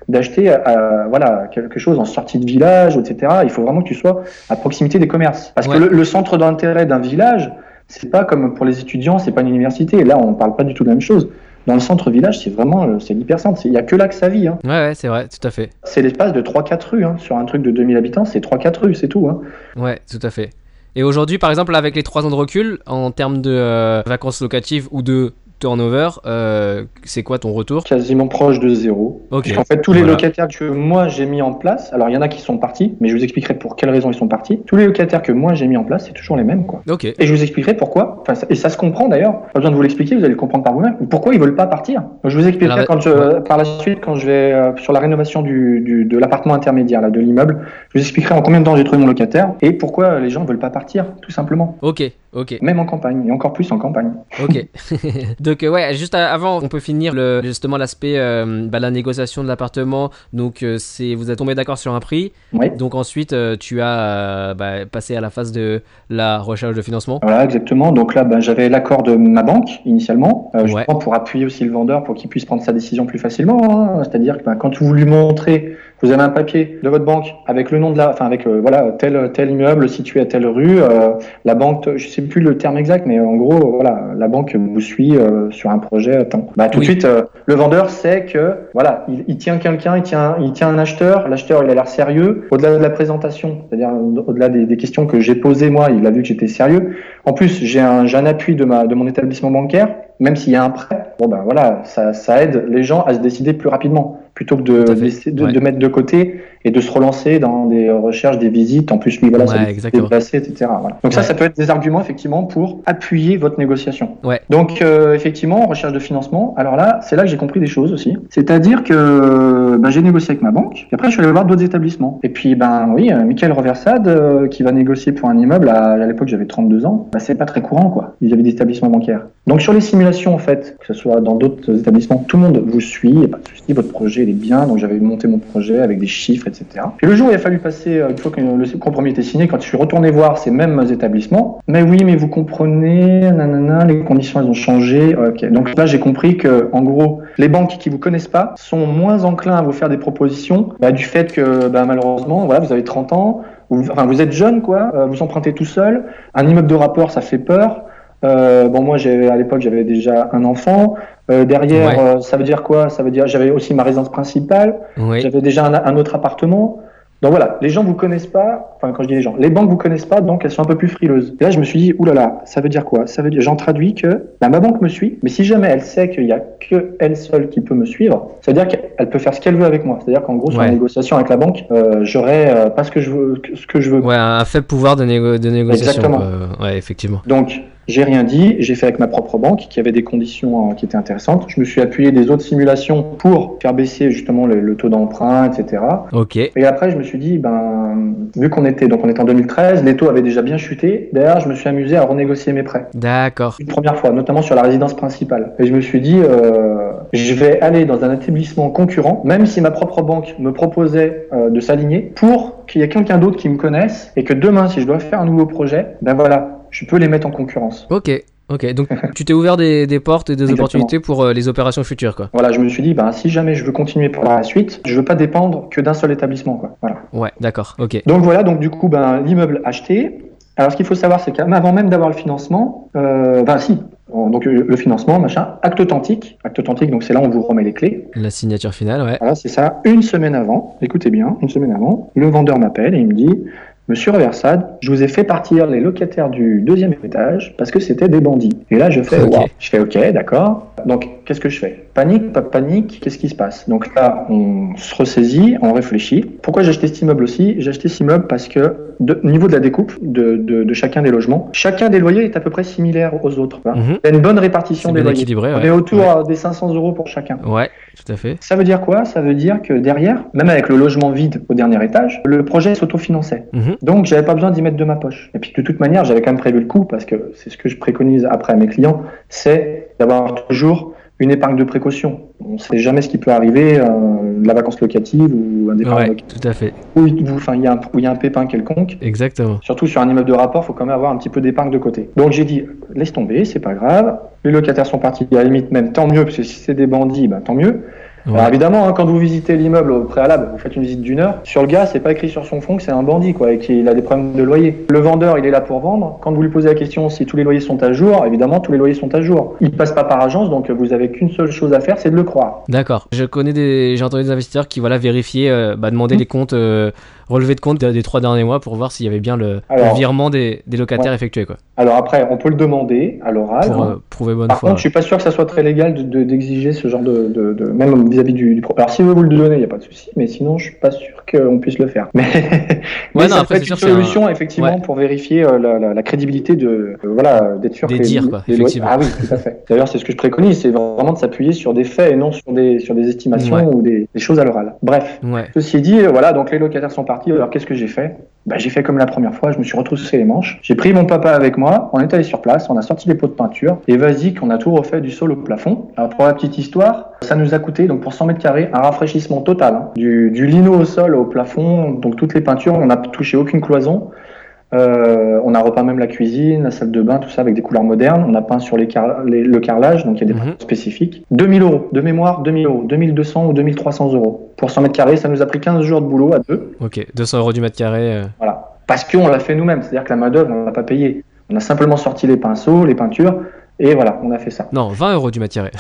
D'acheter euh, voilà quelque chose en sortie de village, etc. Il faut vraiment que tu sois à proximité des commerces. Parce Ouais. que le, le centre d'intérêt d'un village, c'est pas comme pour les étudiants, c'est pas une université. Là, on parle pas du tout de la même chose. Dans le centre-village, c'est vraiment euh, c'est l'hypercentre. Il y a que là que ça vit. Hein. Ouais, ouais, c'est vrai, tout à fait. C'est l'espace de 3-4 rues. Hein. Sur un truc de 2000 habitants, c'est 3-4 rues, c'est tout. Hein. Ouais, tout à fait. Et aujourd'hui, par exemple, avec les 3 ans de recul, en termes de euh, vacances locatives ou de turnover, euh, c'est quoi ton retour Quasiment proche de zéro. Ok. En fait, tous les Voilà. locataires que moi j'ai mis en place, alors il y en a qui sont partis, mais je vous expliquerai pour quelles raisons ils sont partis. Tous les locataires que moi j'ai mis en place, c'est toujours les mêmes, quoi. Ok. Et je vous expliquerai pourquoi. Enfin, et ça se comprend d'ailleurs. Pas besoin de vous l'expliquer, vous allez le comprendre par vous-même. Pourquoi ils veulent pas partir Je vous expliquerai Alors, quand je, par la suite quand je vais euh, sur la rénovation du, du- de l'appartement intermédiaire là, de l'immeuble. Je vous expliquerai en combien de temps j'ai trouvé mon locataire et pourquoi les gens veulent pas partir, tout simplement. Ok, ok, Même en campagne et encore plus en campagne. ok. (laughs) Donc euh, ouais, juste avant, on peut finir le, justement l'aspect euh, bah, la négociation de l'appartement. Donc euh, c'est vous êtes tombé d'accord sur un prix. Oui. Donc ensuite tu as bah, passé à la phase de la recherche de financement. Voilà, exactement. Donc là, ben, j'avais l'accord de ma banque initialement, Ouais. pour appuyer aussi le vendeur pour qu'il puisse prendre sa décision plus facilement. hein. C'est-à-dire que ben, quand vous lui montrez, vous avez un papier de votre banque avec le nom de la, enfin avec euh, voilà tel tel immeuble situé à telle rue, euh, la banque, je sais plus le terme exact, mais en gros, voilà, la banque vous suit euh, sur un projet. Attends. Bah, tout Oui. de suite, le vendeur sait que voilà, il, il tient quelqu'un, il tient, il tient un acheteur. L'acheteur, il a l'air sérieux. Au-delà de la présentation, c'est-à-dire au-delà des, des questions que j'ai posées moi, il a vu que j'étais sérieux. En plus, j'ai un, j'ai un appui de ma, de mon établissement bancaire. Même s'il y a un prêt, bon ben voilà, ça, ça aide les gens à se décider plus rapidement, plutôt que de, Ouais. mettre de côté et de se relancer dans des recherches, des visites. En plus, lui, voilà, ça Ouais, exactement. déplacer, etc. Voilà. Donc ça, Ouais. ça peut être des arguments effectivement pour appuyer votre négociation. Ouais. Donc euh, effectivement, recherche de financement. Alors là, c'est là que j'ai compris des choses aussi. C'est-à-dire que ben, j'ai négocié avec ma banque. Puis après, je suis allé voir d'autres établissements. Et puis ben oui, euh, Michael Reversade euh, qui va négocier pour un immeuble. À, à l'époque, j'avais 32 ans. Ben, c'est pas très courant quoi. vis-à-vis des établissements bancaires. Donc sur les simulations en fait, que ce soit dans d'autres établissements, tout le monde vous suit. Il y a pas de souci. Votre projet il est bien. Donc j'avais monté mon projet avec des chiffres, etc. Puis le jour où il a fallu passer, euh, une fois que le compromis était signé, quand je suis retourné voir ces mêmes établissements, mais oui, mais vous comprenez, nanana, les conditions elles ont changé. Donc là j'ai compris que en gros, les banques qui vous connaissent pas sont moins enclins à vous faire des propositions bah, du fait que bah, malheureusement, voilà, vous avez 30 ans, vous, vous êtes jeune quoi, euh, vous empruntez tout seul, un immeuble de rapport ça fait peur. Euh, bon, moi, j'ai à l'époque, j'avais déjà un enfant. Euh, derrière, Ouais. euh, ça veut dire quoi? Ça veut dire, j'avais aussi ma résidence principale. J'avais déjà un, un autre appartement. Donc voilà, les gens vous connaissent pas. Enfin, quand je dis les gens, les banques vous connaissent pas, donc elles sont un peu plus frileuses. Et là, je me suis dit, oulala, ça veut dire quoi? Ça veut dire, j'en traduis que bah, ma banque me suit, mais si jamais elle sait qu'il y a que elle seule qui peut me suivre, ça veut dire qu'elle peut faire ce qu'elle veut avec moi. C'est-à-dire qu'en gros, sur Ouais. la négociation avec la banque, euh, j'aurai euh, pas ce que je veux, ce que je veux. Ouais, un faible pouvoir de, négo- de négociation. Exactement. Ouais, effectivement. Donc, j'ai rien dit, j'ai fait avec ma propre banque qui avait des conditions euh, qui étaient intéressantes. Je me suis appuyé des autres simulations pour faire baisser justement le, le taux d'emprunt, etc. Ok. Et après, je me suis dit, ben, vu qu'on était, donc on était en 2013, les taux avaient déjà bien chuté. D'ailleurs, je me suis amusé à renégocier mes prêts. D'accord. Une première fois, notamment sur la résidence principale. Et je me suis dit, euh, je vais aller dans un établissement concurrent, même si ma propre banque me proposait euh, de s'aligner, pour qu'il y ait quelqu'un d'autre qui me connaisse et que demain, si je dois faire un nouveau projet, ben voilà, je peux les mettre en concurrence. Ok. Ok. Donc (laughs) tu t'es ouvert des, des portes et des Exactement. opportunités pour euh, les opérations futures, quoi. Voilà, je me suis dit, ben, si jamais je veux continuer pour la suite, je veux pas dépendre que d'un seul établissement, quoi. Voilà. Ouais. D'accord. Ok. Donc voilà, donc du coup, ben, l'immeuble acheté. Alors ce qu'il faut savoir, c'est qu'avant même d'avoir le financement, euh, ben si, donc euh, le financement, machin, acte authentique, acte authentique, donc c'est là où on vous remet les clés. La signature finale, ouais. Voilà, c'est ça. Une semaine avant, écoutez bien, une semaine avant, le vendeur m'appelle et il me dit, Monsieur Reversade, je vous ai fait partir les locataires du deuxième étage parce que c'était des bandits. Et là, je fais. Je fais, ok, d'accord. Donc, qu'est-ce que je fais? Panique, pas de panique, qu'est-ce qui se passe? Donc là, on se ressaisit, on réfléchit. Pourquoi j'ai acheté cet immeuble aussi? J'ai acheté cet immeuble parce que de, au niveau de la découpe de, de, de chacun des logements, chacun des loyers est à peu près similaire aux autres. hein. Mhm. Il y a une bonne répartition des loyers. équilibré, On ouais. est autour Ouais. des 500 euros pour chacun. Ouais, tout à fait. Ça veut dire quoi? Ça veut dire que derrière, même avec le logement vide au dernier étage, le projet s'autofinançait. Mhm. Donc j'avais pas besoin d'y mettre de ma poche. Et puis de toute manière, j'avais quand même prévu le coup parce que c'est ce que je préconise après à mes clients, c'est d'avoir toujours une épargne de précaution. On ne sait jamais ce qui peut arriver, euh, de la vacance locative ou un départ Ouais, locatif, tout à fait. où il enfin, y, a un- où il y a un pépin quelconque. Exactement. Surtout sur un immeuble de rapport, il faut quand même avoir un petit peu d'épargne de côté. Donc j'ai dit, laisse tomber, c'est pas grave. Les locataires sont partis, à la limite même tant mieux, parce que si c'est des bandits, ben, tant mieux. Ouais. Alors évidemment, hein, quand vous visitez l'immeuble au préalable, vous faites une visite d'une heure. Sur le gars, c'est pas écrit sur son fond que c'est un bandit, quoi, et qu'il a des problèmes de loyer. Le vendeur, il est là pour vendre. Quand vous lui posez la question si tous les loyers sont à jour, évidemment, tous les loyers sont à jour. Il passe pas par agence, donc vous avez qu'une seule chose à faire, c'est de le croire. D'accord. Je connais des, j'ai entendu des investisseurs qui voilà vérifier, euh, bah, demander Mhm. les comptes, euh, relevés de compte des, des trois derniers mois pour voir s'il y avait bien le, Alors- le virement des, des locataires Ouais. effectué quoi. Alors après, on peut le demander à l'oral. Pour hein. euh, prouver bonne Par foi. contre, je suis pas sûr que ça soit très légal de- de- d'exiger ce genre de, de, de- même vis-à-vis du, du Alors si vous le donnez, il n'y a pas de souci, mais sinon, je suis pas sûr qu'on puisse le faire. (laughs) Mais, mais non, ça après, peut être c'est une un- solution effectivement Ouais. pour vérifier euh, la, la- la crédibilité de euh, voilà d'être sûr Des que les- dires, quoi, les loyers- effectivement. Ah oui, tout à fait. D'ailleurs, c'est ce que je préconise, c'est vraiment de s'appuyer sur des faits et non sur des sur des estimations Ouais. ou des, des choses à l'oral. Bref. Ouais. Ceci dit, voilà, donc les locataires sont partis. Alors qu'est-ce que j'ai fait? Bah, J'ai fait comme la première fois, je me suis retroussé les manches. J'ai pris mon papa avec moi, on est allé sur place, on a sorti les pots de peinture et vas-y qu'on a tout refait du sol au plafond. Alors pour la petite histoire, ça nous a coûté donc pour 100 mètres carrés un rafraîchissement total, hein. du, du lino au sol au plafond, donc toutes les peintures, on n'a touché aucune cloison. Euh, on a repeint même la cuisine, la salle de bain, tout ça avec des couleurs modernes. On a peint sur les car- les- le carrelage, donc il y a des peintures spécifiques. 2000 euros de mémoire, 2000 euros, 2200 ou 2300 euros. Pour 100 mètres carrés, ça nous a pris 15 jours de boulot à deux. Ok. 200 euros du mètre carré. euh, Voilà. Parce qu'on l'a fait nous-mêmes, c'est-à-dire que la main-d'œuvre, on l'a pas payé. On a simplement sorti les pinceaux, les peintures, et voilà, on a fait ça. Non, 20 euros du mètre carré.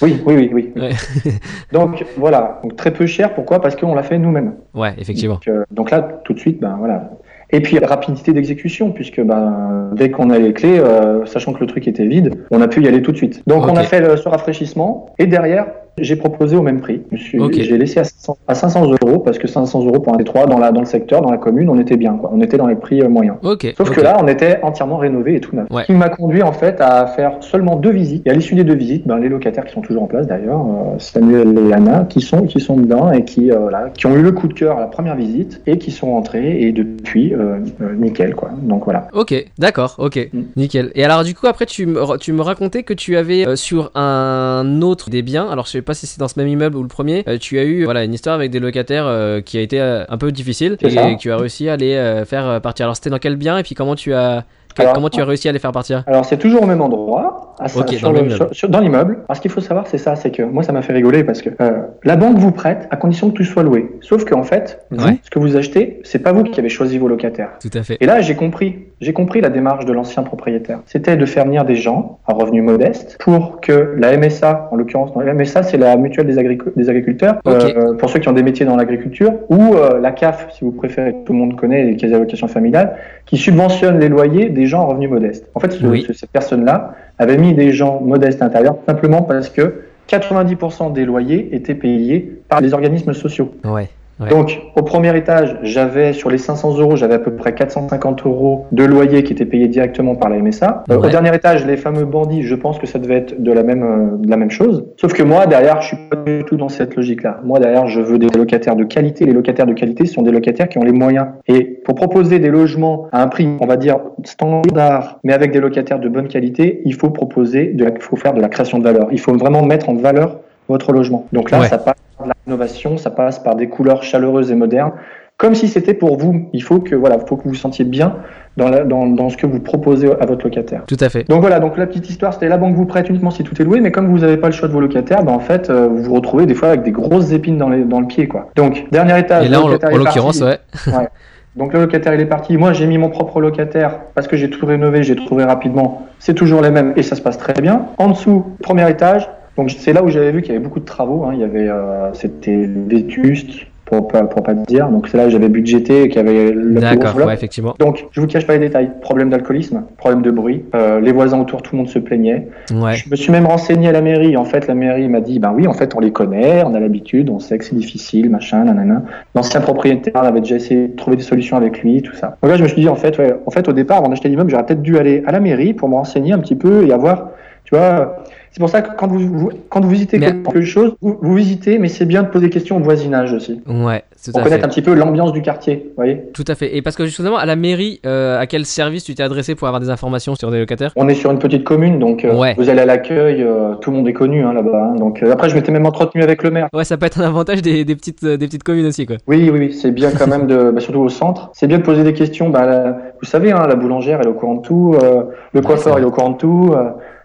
Oui, oui, oui, oui. Ouais. (laughs) donc voilà, donc très peu cher. Pourquoi? Parce qu'on l'a fait nous-mêmes. Ouais, effectivement. Donc, euh, donc là, tout de suite, ben voilà. Et puis rapidité d'exécution, puisque ben, dès qu'on a les clés, euh, sachant que le truc était vide, on a pu y aller tout de suite. Donc on a fait le, ce rafraîchissement, et derrière, j'ai proposé au même prix. J'ai laissé à 500, à 500 euros, parce que 500 euros pour un T3 dans, la, dans le secteur, dans la commune, on était bien. Quoi. On était dans les prix euh, moyens. Sauf que là, on était entièrement rénové et tout neuf. Ouais. Ce qui m'a conduit en fait à faire seulement deux visites. Et à l'issue des deux visites, ben, les locataires qui sont toujours en place d'ailleurs, euh, Samuel et Anna, qui sont, qui sont dedans et qui, euh, qui ont eu le coup de cœur à la première visite et qui sont rentrés et depuis, euh, nickel quoi. Donc voilà. Ok, d'accord, ok, Mm. nickel. Et alors du coup après tu me, tu me racontais que tu avais sur un autre des biens, alors je sais pas si c'est dans ce même immeuble ou le premier, euh, tu as eu voilà une histoire avec des locataires euh, qui a été euh, un peu difficile et que tu as réussi à les euh, faire partir. Alors c'était dans quel bien et puis comment tu as Alors, comment tu as réussi à les faire partir? Alors c'est toujours au même endroit, à, Ok, sur dans l'immeuble. Alors ce qu'il faut savoir, c'est ça, c'est que moi ça m'a fait rigoler parce que euh, la banque vous prête à condition que tout soit loué. Sauf qu'en fait, Ouais. ce que vous achetez, c'est pas vous qui avez choisi vos locataires. Tout à fait. Et là, j'ai compris, j'ai compris la démarche de l'ancien propriétaire. C'était de faire venir des gens à revenus modestes pour que la MSA, en l'occurrence, la MSA, c'est la mutuelle des, agricu- des agriculteurs, euh, pour ceux qui ont des métiers dans l'agriculture, ou euh, la CAF, si vous préférez, tout le monde connaît les caisses d'allocation familiale, qui subventionne les loyers des gens à revenus modestes. En fait, ce- Oui. ce- cette personne-là avait mis des gens modestes à l'intérieur simplement parce que 90% des loyers étaient payés par les organismes sociaux. Ouais. Ouais. Donc, au premier étage, j'avais sur les 500 euros, j'avais à peu près 450 euros de loyer qui étaient payés directement par la MSA. Euh, Ouais. Au dernier étage, les fameux bandits, je pense que ça devait être de la même euh, de la même chose. Sauf que moi, derrière, je suis pas du tout dans cette logique-là. Moi, derrière, je veux des locataires de qualité. Les locataires de qualité sont des locataires qui ont les moyens. Et pour proposer des logements à un prix, on va dire standard, mais avec des locataires de bonne qualité, il faut proposer, de la, il faut faire de la création de valeur. Il faut vraiment mettre en valeur votre logement. Donc là, Ouais. ça passe par la rénovation, ça passe par des couleurs chaleureuses et modernes, comme si c'était pour vous. Il faut que voilà, faut que vous vous sentiez bien dans, la- dans, dans ce que vous proposez à votre locataire. Tout à fait. Donc voilà, donc la petite histoire, c'était la banque vous prête uniquement si tout est loué, mais comme vous n'avez pas le choix de vos locataires, ben en fait, euh, vous vous retrouvez des fois avec des grosses épines dans, les, dans le pied, quoi. Donc dernier étage. Et là le en, l'occurrence, parti. (laughs) ouais. Donc le locataire il est parti. Moi j'ai mis mon propre locataire parce que j'ai tout rénové, j'ai trouvé rapidement. C'est toujours les mêmes et ça se passe très bien. En dessous, premier étage. Donc c'est là où j'avais vu qu'il y avait beaucoup de travaux. hein. Il y avait, euh, c'était vétuste, pour pas, pour pas te dire. Donc c'est là que j'avais budgété et qu'il y avait le D'accord, ouais, effectivement. Donc, je vous cache pas les détails. Problème d'alcoolisme, problème de bruit. Euh, les voisins autour, tout le monde se plaignait. Ouais. Je me suis même renseigné à la mairie. En fait, la mairie m'a dit, ben oui, en fait, on les connaît, on a l'habitude, on sait que c'est difficile, machin, nanana. L'ancien propriétaire avait déjà essayé de trouver des solutions avec lui, tout ça. Donc là, je me suis dit, en fait, ouais, en fait, au départ, avant d'acheter l'immeuble, j'aurais peut-être dû aller à la mairie pour me renseigner un petit peu et avoir, tu vois, c'est pour ça que quand vous, vous- quand vous visitez Mais- quelque chose, vous, vous visitez, mais c'est bien de poser des questions au voisinage aussi. Ouais, tout Pour à connaître fait. un petit peu l'ambiance du quartier, vous voyez. Tout à fait. Et parce que justement, à la mairie, euh, à quel service tu t'es adressé pour avoir des informations sur des locataires? On est sur une petite commune, donc euh, Ouais. vous allez à l'accueil, euh, tout le monde est connu hein, là-bas. hein. donc euh, après, je m'étais même entretenu avec le maire. Ouais, ça peut être un avantage des, des petites, euh, des petites communes aussi, quoi. Oui, oui, oui, c'est bien quand même de, bah, surtout au centre, c'est bien de poser des questions. Bah, la- vous savez, hein, la boulangère, elle est au courant de tout, euh, le coiffeur, il est au courant de tout.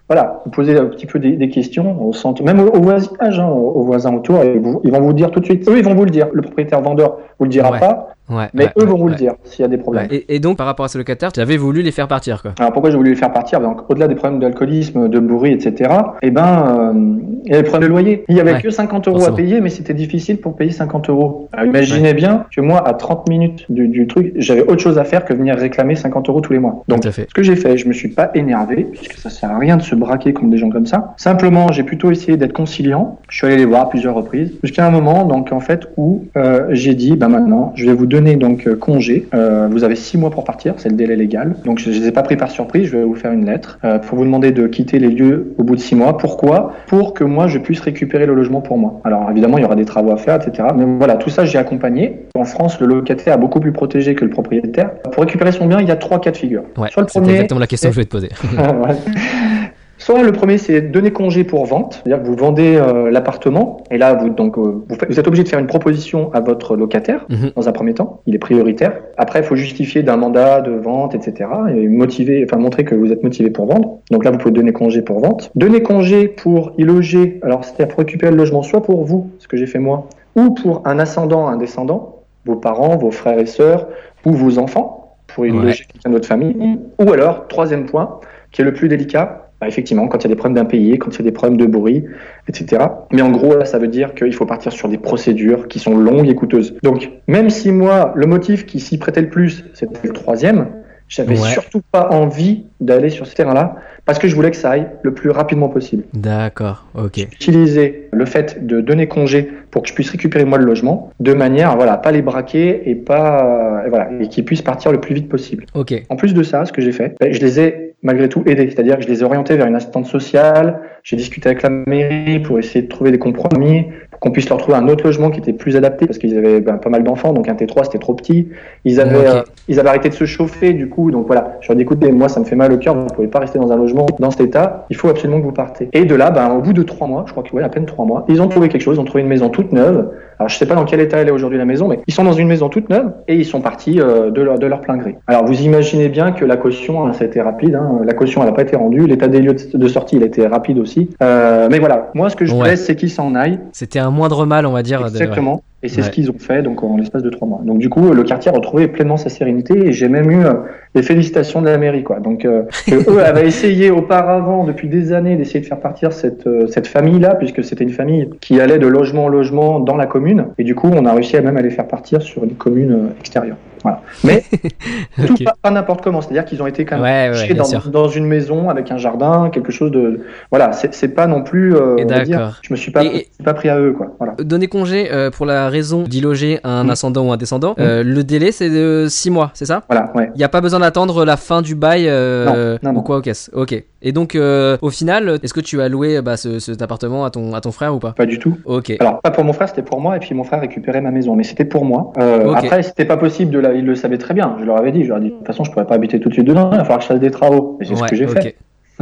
Voilà, vous posez un petit peu des, des questions au centre, même au, au voisinage, hein, aux, voisins autour, et vous- ils vont vous le dire tout de suite. Eux, ils vont vous le dire. Le propriétaire vendeur vous le dira Ouais. pas, Ouais. mais ouais, eux ouais, vont vous le dire s'il y a des problèmes. Et, et donc, par rapport à ce locataire, tu avais voulu les faire partir, quoi. Alors pourquoi j'ai voulu les faire partir? Donc au-delà des problèmes d'alcoolisme, de bruit, etc. Eh ben, euh, il y avait le problème de loyer. Il y avait que 50 euros à payer, mais c'était difficile pour payer 50 euros. Alors, imaginez bien que moi, à 30 minutes du, du truc, j'avais autre chose à faire que venir réclamer 50 euros tous les mois. Donc ce que j'ai fait, je me suis pas énervé, puisque ça sert à rien de se braquer contre des gens comme ça. Simplement, j'ai plutôt essayé d'être conciliant. Je suis allé les voir à plusieurs reprises, jusqu'à un moment, donc en fait, où euh, j'ai dit, bah maintenant, je vais vous donner donc euh, congé. Euh, vous avez six mois pour partir, c'est le délai légal. Donc je, je les ai pas pris par surprise. Je vais vous faire une lettre euh, pour vous demander de quitter les lieux au bout de six mois. Pourquoi? Pour que moi je puisse récupérer le logement pour moi. Alors évidemment, il y aura des travaux à faire, etc. Mais voilà, tout ça, j'ai accompagné. En France, le locataire est beaucoup plus protégé que le propriétaire. Pour récupérer son bien, il y a trois cas de figure. Ouais. Soit le premier, exactement la question que je voulais te poser. (laughs) Soit le premier, c'est donner congé pour vente, c'est-à-dire que vous vendez euh, l'appartement, et là, vous, donc, euh, vous, êtes obligé de faire une proposition à votre locataire, Mhm. dans un premier temps, il est prioritaire. Après, il faut justifier d'un mandat de vente, etc., et motiver, enfin, montrer que vous êtes motivé pour vendre. Donc là, vous pouvez donner congé pour vente. Donner congé pour y loger, alors c'est-à-dire pour récupérer le logement, soit pour vous, ce que j'ai fait moi, ou pour un ascendant, un descendant, vos parents, vos frères et sœurs, ou vos enfants, pour y Ouais. loger quelqu'un de votre famille. Ou alors, troisième point, qui est le plus délicat, bah, effectivement, quand il y a des problèmes d'impayés, quand il y a des problèmes de bruit, etc. Mais en gros, là, ça veut dire qu'il faut partir sur des procédures qui sont longues et coûteuses. Donc, même si moi, le motif qui s'y prêtait le plus, c'était le troisième, j'avais Ouais. surtout pas envie d'aller sur ce terrain-là, parce que je voulais que ça aille le plus rapidement possible. D'accord, ok. Utiliser le fait de donner congé pour que je puisse récupérer moi le logement, de manière, voilà, à pas les braquer et pas, et voilà, et qu'ils puissent partir le plus vite possible. Ok. En plus de ça, ce que j'ai fait, ben, je les ai malgré tout aidés, c'est-à-dire que je les ai orientés vers une assistante sociale, j'ai discuté avec la mairie pour essayer de trouver des compromis, pour qu'on puisse leur trouver un autre logement qui était plus adapté, parce qu'ils avaient ben, pas mal d'enfants, donc un T3 c'était trop petit, ils avaient, euh, ils avaient arrêté de se chauffer du coup, donc voilà, je leur ai dit écoutez, moi ça me fait mal au cœur, vous ne pouvez pas rester dans un logement dans cet état, il faut absolument que vous partez. Et de là, ben, au bout de trois mois, je crois que ouais, à peine trois mois, ils ont trouvé quelque chose, ils ont trouvé une maison toute neuve, alors je sais pas dans quel état elle est aujourd'hui la maison, mais ils sont dans une maison toute neuve et ils sont partis euh, de, leur, de leur plein gré. Alors vous imaginez bien que la caution, hein, ça a été rapide. Hein, la caution, elle n'a pas été rendue. L'état des lieux de, de sortie, il a été rapide aussi. Euh, mais voilà, moi ce que je Ouais. voulais, c'est qu'ils s'en aillent. C'était un moindre mal, on va dire. de- ouais. Exactement. Et c'est Ouais. ce qu'ils ont fait donc en l'espace de trois mois. Donc du coup, le quartier a retrouvé pleinement sa sérénité et j'ai même eu euh, les félicitations de la mairie, quoi. Donc euh, que (laughs) eux avaient essayé auparavant depuis des années d'essayer de faire partir cette euh, cette famille-là, puisque c'était une famille qui allait de logement en logement dans la commune. Et du coup, on a réussi à même à les faire partir sur une commune extérieure. Voilà. Mais (laughs) tout pas, pas n'importe comment. C'est-à-dire qu'ils ont été quand même Ouais, dans, dans une maison avec un jardin, quelque chose de voilà. C'est pas non plus. Euh, d'accord. je me suis pas Et- pas pris à eux, quoi. Voilà. Donner congé euh, pour la raison d'y loger un Mm. ascendant ou un descendant, euh, le délai c'est de 6 mois, c'est ça? Voilà. Ouais. Il n'y a pas besoin d'attendre la fin du bail euh, Non, non, ou non. quoi, ok. Ok. Et donc, euh, au final, est-ce que tu as loué bah, ce, cet appartement à ton, à ton frère ou pas? Pas du tout. Ok. Alors, pas pour mon frère, c'était pour moi, et puis mon frère récupérait ma maison, mais c'était pour moi. Euh, Ok. Après, c'était pas possible de la, ils le savaient très bien. Je leur avais dit, je leur ai dit, de toute façon, je pourrais pas habiter tout de suite dedans, il va falloir que je fasse des travaux. Et c'est ce que j'ai ok. fait.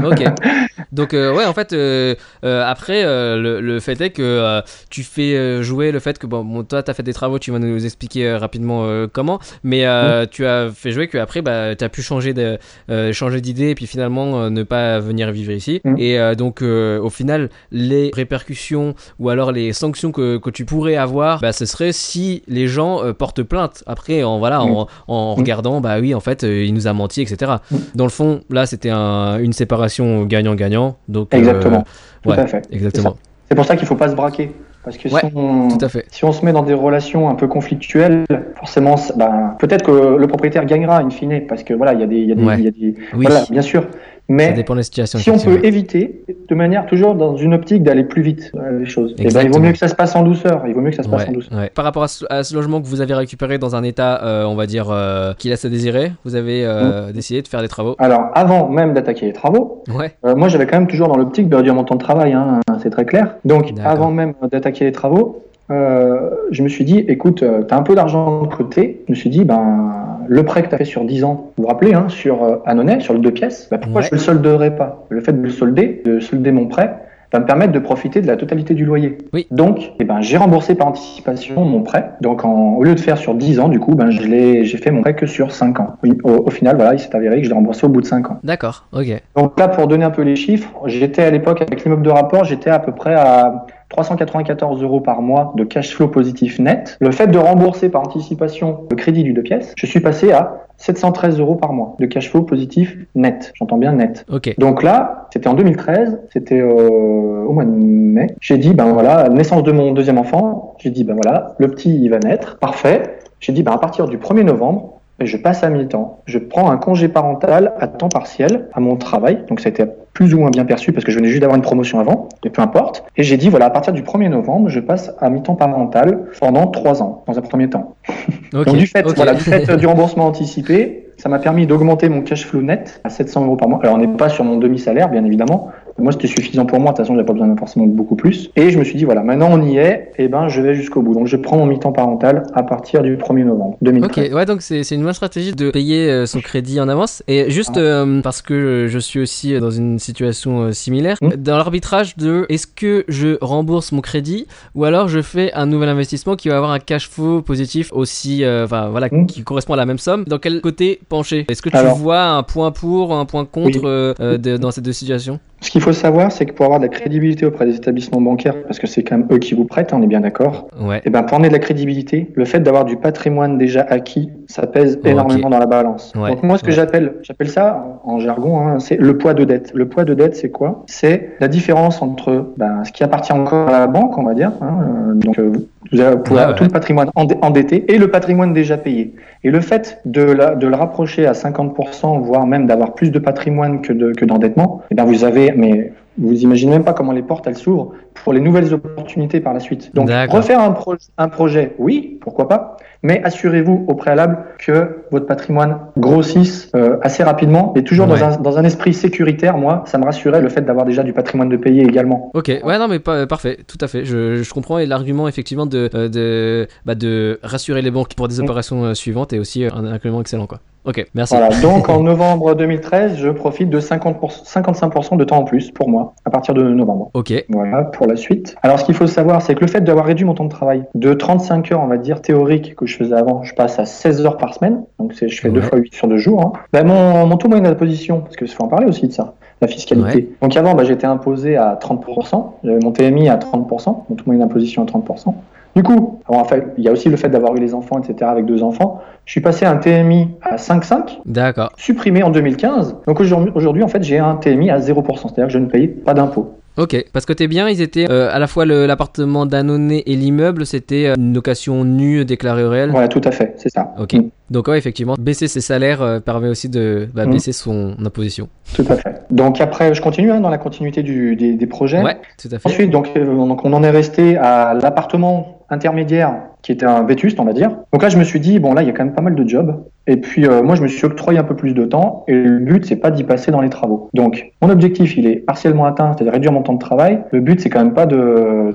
Ok. Donc euh, ouais, en fait, euh, euh, après, le, le fait est que tu fais jouer le fait que bon, bon toi, t'as fait des travaux, tu vas nous expliquer rapidement comment, mais tu as fait jouer que après, bah, t'as pu changer de, changer d'idée et puis finalement ne pas venir vivre ici. Mm. Et donc, au final, les répercussions ou alors les sanctions que, que tu pourrais avoir, bah, ce serait si les gens portent plainte. Après, en voilà, en, en Mm. regardant, bah oui, en fait, il nous a menti, etc. Mm. Dans le fond, là, c'était un, une séparation gagnant-gagnant. Donc, euh, Exactement. Tout ouais, à fait. exactement. C'est pour ça qu'il faut pas se braquer. Parce que Ouais, si, on, Tout à fait. si on se met dans des relations un peu conflictuelles, forcément, ben, peut-être que le propriétaire gagnera in fine, parce que voilà, il y a des, y a des, Ouais. il y a des- Oui, voilà, bien sûr. Ça Mais dépend des situations. si on peut éviter, de manière toujours dans une optique d'aller plus vite euh, les choses, eh ben, il vaut mieux que ça se passe en douceur. Il vaut mieux que ça se passe Ouais, en douceur. ouais. Par rapport à ce, à ce logement que vous avez récupéré dans un état, euh, on va dire, euh, qui laisse à désirer, vous avez Mmh. euh, décidé de faire des travaux. Alors, avant même d'attaquer les travaux, Ouais. Moi, j'avais quand même toujours dans l'optique de réduire mon temps de travail, hein, c'est très clair. Donc, avant même d'attaquer les travaux, euh, je me suis dit, écoute, tu as un peu d'argent de côté. Je me suis dit, ben, le prêt que tu as fait sur 10 ans, vous vous rappelez, hein, sur euh, Annonay, sur le deux pièces, ben, pourquoi Ouais. je ne le solderais pas? Le fait de le solder, de solder mon prêt, va me permettre de profiter de la totalité du loyer. Oui. Donc, eh ben, j'ai remboursé par anticipation mon prêt. Donc, en- au lieu de faire sur 10 ans, du coup, ben, j'ai fait mon prêt que sur 5 ans. Oui, au, au final, voilà, il s'est avéré que je l'ai remboursé au bout de 5 ans. D'accord, ok. Donc là, pour donner un peu les chiffres, j'étais à l'époque avec l'immeuble de rapport, j'étais à peu près à 394 euros par mois de cash flow positif net. Le fait de rembourser par anticipation le crédit du deux pièces, je suis passé à 713 euros par mois de cash flow positif net. J'entends bien net. Ok. Donc là, c'était en 2013, c'était euh, au mois de mai. J'ai dit, ben voilà, naissance de mon deuxième enfant. J'ai dit, ben voilà, le petit, il va naître. Parfait. J'ai dit, ben à partir du 1er novembre, je passe à mi-temps. Je prends un congé parental à temps partiel à mon travail. Donc ça a été plus ou moins bien perçu parce que je venais juste d'avoir une promotion avant, et peu importe. Et j'ai dit, voilà, à partir du 1er novembre, je passe à mi-temps parental pendant trois ans, dans un premier temps. (laughs) Donc du fait, voilà, du (laughs) fait du remboursement anticipé, ça m'a permis d'augmenter mon cash flow net à 700 euros par mois. Alors on n'est pas sur mon demi-salaire, bien évidemment. Moi, c'était suffisant pour moi. De toute façon, j'avais pas besoin de forcément de beaucoup plus. Et je me suis dit, voilà, maintenant on y est, et ben je vais jusqu'au bout. Donc je prends mon mi-temps parental à partir du 1er novembre 2013. Ok, ouais, donc c'est une bonne stratégie de payer euh, son crédit en avance. Et juste Ah. euh, parce que je suis aussi dans une situation euh, similaire, Mm. dans l'arbitrage de est-ce que je rembourse mon crédit ou alors je fais un nouvel investissement qui va avoir un cash flow positif aussi, euh, enfin voilà, Mm. qui correspond à la même somme? Dans quel côté pencher? Est-ce que tu Alors- vois un point pour, un point contre Oui. euh, euh, de- dans ces deux situations Ce qu'il faut savoir, c'est que pour avoir de la crédibilité auprès des établissements bancaires, parce que c'est quand même eux qui vous prêtent, hein, on est bien d'accord. Ouais. Et ben pour amener de la crédibilité, le fait d'avoir du patrimoine déjà acquis, ça pèse énormément dans la balance. Ouais, Donc moi, ce que ouais. j'appelle, j'appelle ça en jargon, hein, c'est le poids de dette. Le poids de dette, c'est quoi? C'est la différence entre ben, ce qui appartient encore à la banque, on va dire, hein, euh, donc euh, vous avez, avoir tout ouais. le patrimoine endetté et le patrimoine déjà payé. Et le fait de, la- de le rapprocher à 50%, voire même d'avoir plus de patrimoine que de- que d'endettement, eh ben vous avez, mais vous imaginez même pas comment les portes elles s'ouvrent pour les nouvelles opportunités par la suite. Donc refaire un, pro- un projet, oui, pourquoi pas, mais assurez-vous au préalable que votre patrimoine grossisse euh, assez rapidement et toujours Ouais. dans, un, dans un esprit sécuritaire. Moi, ça me rassurait le fait d'avoir déjà du patrimoine de payer également. Ok, ouais, non, mais pas, parfait, tout à fait. Je, je comprends et l'argument effectivement de, euh, de, bah, de rassurer les banques pour des Mm. opérations euh, suivantes est aussi un argument excellent, quoi. Ok, merci. Voilà. (laughs) Donc en novembre 2013, je profite de 50%, 55% de temps en plus pour moi à partir de novembre. Ok, Voilà pour la suite. Alors ce qu'il faut savoir, c'est que le fait d'avoir réduit mon temps de travail de 35 heures, on va dire théorique que je faisais avant, je passe à 16 heures par semaine. Donc je fais deux Ouais. fois 8 sur deux jours. hein. Ben, mon, mon taux moyen d'imposition, parce que faut en parler aussi de ça, la fiscalité. Ouais. Donc avant, ben, j'étais imposé à 30%, j'avais mon TMI à 30%, mon taux moyen d'imposition à 30%. Du coup, alors, en fait, il y a aussi le fait d'avoir eu les enfants, etc. avec deux enfants. Je suis passé à un TMI à 5,5 d'accord. supprimé en 2015. Donc aujourd'hui, en fait, j'ai un TMI à 0%, c'est-à-dire que je ne paye pas d'impôt. Ok, parce que t'es bien, ils étaient euh, à la fois l'appartement d'Annonay et l'immeuble, c'était euh, une location nue déclarée au réel. Voilà, tout à fait, c'est ça. Ok. Mm, Donc ouais, effectivement, baisser ses salaires euh, permet aussi de bah, Mm. baisser son imposition. tout à fait. Donc après, je continue hein, dans la continuité du, des, des projets. Ouais, tout à fait. Ensuite, donc, euh, donc, on en est resté à l'appartement intermédiaire qui était un vétuste, on va dire. Donc là, je me suis dit, bon, là, il y a quand même pas mal de jobs. Et puis, euh, moi, je me suis octroyé un peu plus de temps. Et le but, c'est pas d'y passer dans les travaux. Donc, mon objectif, il est partiellement atteint, c'est-à-dire réduire mon temps de travail. Le but, c'est quand même pas de,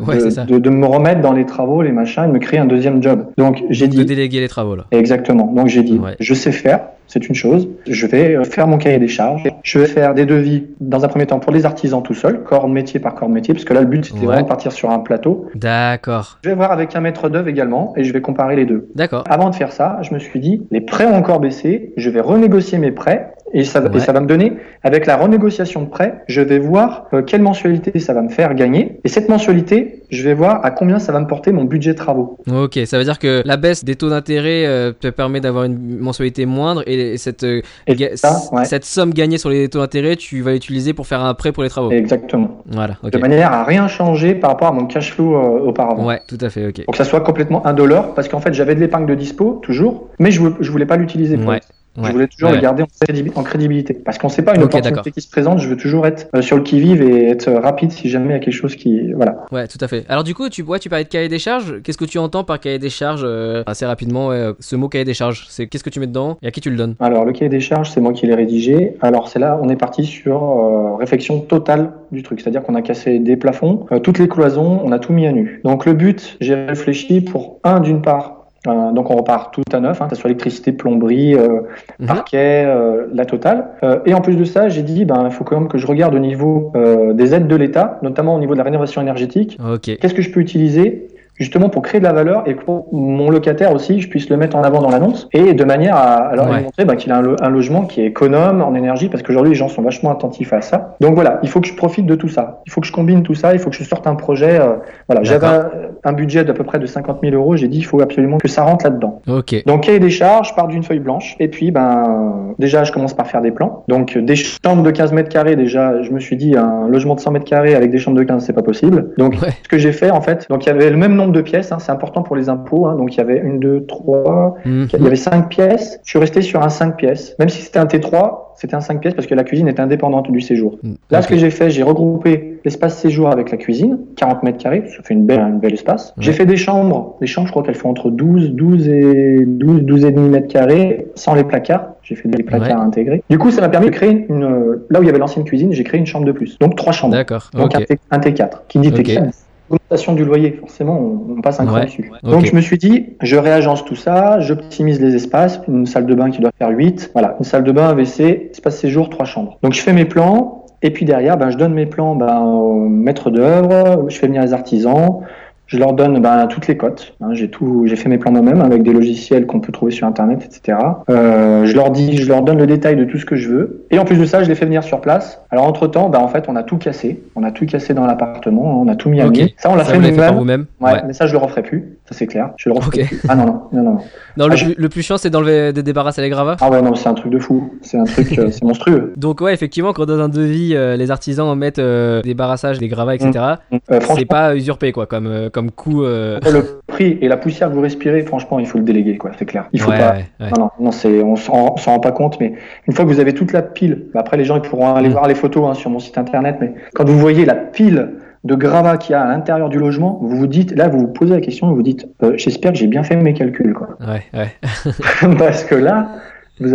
Ouais, de, de, de me remettre dans les travaux, les machins, et de me créer un deuxième job. Donc, j'ai De dit, déléguer les travaux là. Exactement. Donc j'ai dit, Ouais. je sais faire, c'est une chose. Je vais euh, faire mon cahier des charges. Je vais faire des devis dans un premier temps pour les artisans tout seul, corps de métier par corps de métier, parce que là le but c'était Ouais. vraiment de partir sur un plateau. D'accord, Je vais voir avec un maître d'œuvre également et je vais comparer les deux. d'accord. Avant de faire ça, je me suis dit, les prêts ont encore baissé, je vais renégocier mes prêts Et ça, Ouais. et ça va me donner, avec la renégociation de prêt, je vais voir euh, quelle mensualité ça va me faire gagner. Et cette mensualité, je vais voir à combien ça va me porter mon budget travaux. Ok, ça veut dire que la baisse des taux d'intérêt euh, te permet d'avoir une mensualité moindre et cette, euh, Et ga- ça, ouais. cette somme gagnée sur les taux d'intérêt, tu vas l'utiliser pour faire un prêt pour les travaux. Exactement. Voilà. De manière à rien changer par rapport à mon cash flow auparavant. Ouais, tout à fait, ok. Pour que ça soit complètement indolore, parce qu'en fait j'avais de l'épargne de dispo, toujours, mais je, je voulais pas l'utiliser. pour Ouais. Ouais. Je voulais toujours Ouais. le garder en, crédibi- en crédibilité. Parce qu'on sait pas une Ok, d'accord. opportunité qui se présente, je veux toujours être euh, sur le qui-vive et être euh, rapide si jamais il y a quelque chose qui. Voilà. Ouais, tout à fait. Alors du coup, tu, ouais, tu parlais de cahier des charges. Qu'est-ce que tu entends par cahier des charges euh, Assez rapidement, ouais, euh, ce mot cahier des charges, c'est qu'est-ce que tu mets dedans et à qui tu le donnes? Alors le cahier des charges, c'est moi qui l'ai rédigé. Alors c'est là, on est parti sur euh, réflexion totale du truc. C'est-à-dire qu'on a cassé des plafonds, toutes les cloisons, on a tout mis à nu. Donc le but, j'ai réfléchi pour un d'une part. Euh, donc on repart tout à neuf, hein, que ce soit électricité, plomberie, euh, Mhm. parquet, euh, la totale. Euh, et en plus de ça, j'ai dit, ben, il faut quand même que je regarde au niveau euh, des aides de l'État, notamment au niveau de la rénovation énergétique. Ok. Qu'est-ce que je peux utiliser justement pour créer de la valeur et pour mon locataire aussi, je puisse le mettre en avant dans l'annonce et de manière à, à leur Ouais. montrer ben, qu'il a un, lo- un logement qui est économe en énergie parce qu'aujourd'hui les gens sont vachement attentifs à ça. Donc voilà, il faut que je profite de tout ça. Il faut que je combine tout ça. Il faut que je sorte un projet. euh, voilà, j'avais un, un budget d'à peu près de 50 000 euros. J'ai dit il faut absolument que ça rentre là-dedans. Ok. Donc cahier des charges, je pars d'une feuille blanche et puis ben déjà je commence par faire des plans. Donc des chambres de 15 mètres carrés déjà, je me suis dit un logement de 100 mètres carrés avec des chambres de 15 c'est pas possible. Donc Ouais. ce que j'ai fait en fait, donc il y avait le même nombre de pièces, hein, c'est important pour les impôts. hein. donc il y avait une, deux, trois, Mhm. il y avait cinq pièces. Je suis resté sur un 5 pièces, même si c'était un T3. C'était un 5 pièces parce que la cuisine est indépendante du séjour. Là, Ok. ce que j'ai fait, j'ai regroupé l'espace séjour avec la cuisine, 40 mètres carrés, ça fait une belle, un bel espace. J'ai Ouais. fait des chambres, les chambres, je crois qu'elles font entre 12, 12 et 12, 12 et demi mètres carrés, sans les placards. J'ai fait des placards Ouais. intégrés. Du coup, ça m'a permis de créer une, là où il y avait l'ancienne cuisine, j'ai créé une chambre de plus. Donc trois chambres. D'accord. Donc Ok. un, T, un T4. Qui dit Ok. T4, augmentation du loyer, forcément, on, on passe un cran Ouais. dessus. Donc je me suis dit, je réagence tout ça, j'optimise les espaces, une salle de bain qui doit faire 8, voilà, une salle de bain, un WC, espace séjour, trois chambres. Donc je fais mes plans, et puis derrière, ben, je donne mes plans ben, au maître d'œuvre, je fais venir les artisans, je leur donne ben, toutes les cotes. hein, j'ai tout, j'ai fait mes plans moi-même avec des logiciels qu'on peut trouver sur internet, etc. Euh, je leur dis, je leur donne le détail de tout ce que je veux. Et en plus de ça, je les fais venir sur place. Alors entre temps, ben, en fait, on a tout cassé. On a tout cassé dans l'appartement. On a tout mis à Ok. nu. Ça, on l'a fait nous-mêmes. vous-même? Ouais, Ouais. mais ça, je le referai plus. Ça, c'est clair. Je le referai plus. Ah non, non, non, non. non. Le, Ah, je- le plus chiant, c'est d'enlever, de débarrasser les gravats. Ah ouais, non, c'est un truc de fou. C'est un truc, euh, c'est monstrueux. (laughs) Donc ouais, effectivement, quand dans un devis, euh, les artisans mettent euh, des gravats, etc. Euh, C'est franchement, pas usurpé quoi, comme comme coût. euh, le prix et la poussière que vous respirez, franchement, il faut le déléguer, quoi. C'est clair. Il faut ouais, pas. ouais. Non, non, non, c'est, on s'en rend pas compte, mais une fois que vous avez toute la pile, bah après les gens ils pourront aller Mm. voir les photos hein, sur mon site internet, mais quand vous voyez la pile de gravats qu'il y a à l'intérieur du logement, vous vous dites, là vous vous posez la question, vous vous dites, euh, j'espère que j'ai bien fait mes calculs, quoi. Ouais, ouais. (laughs) Parce que là, il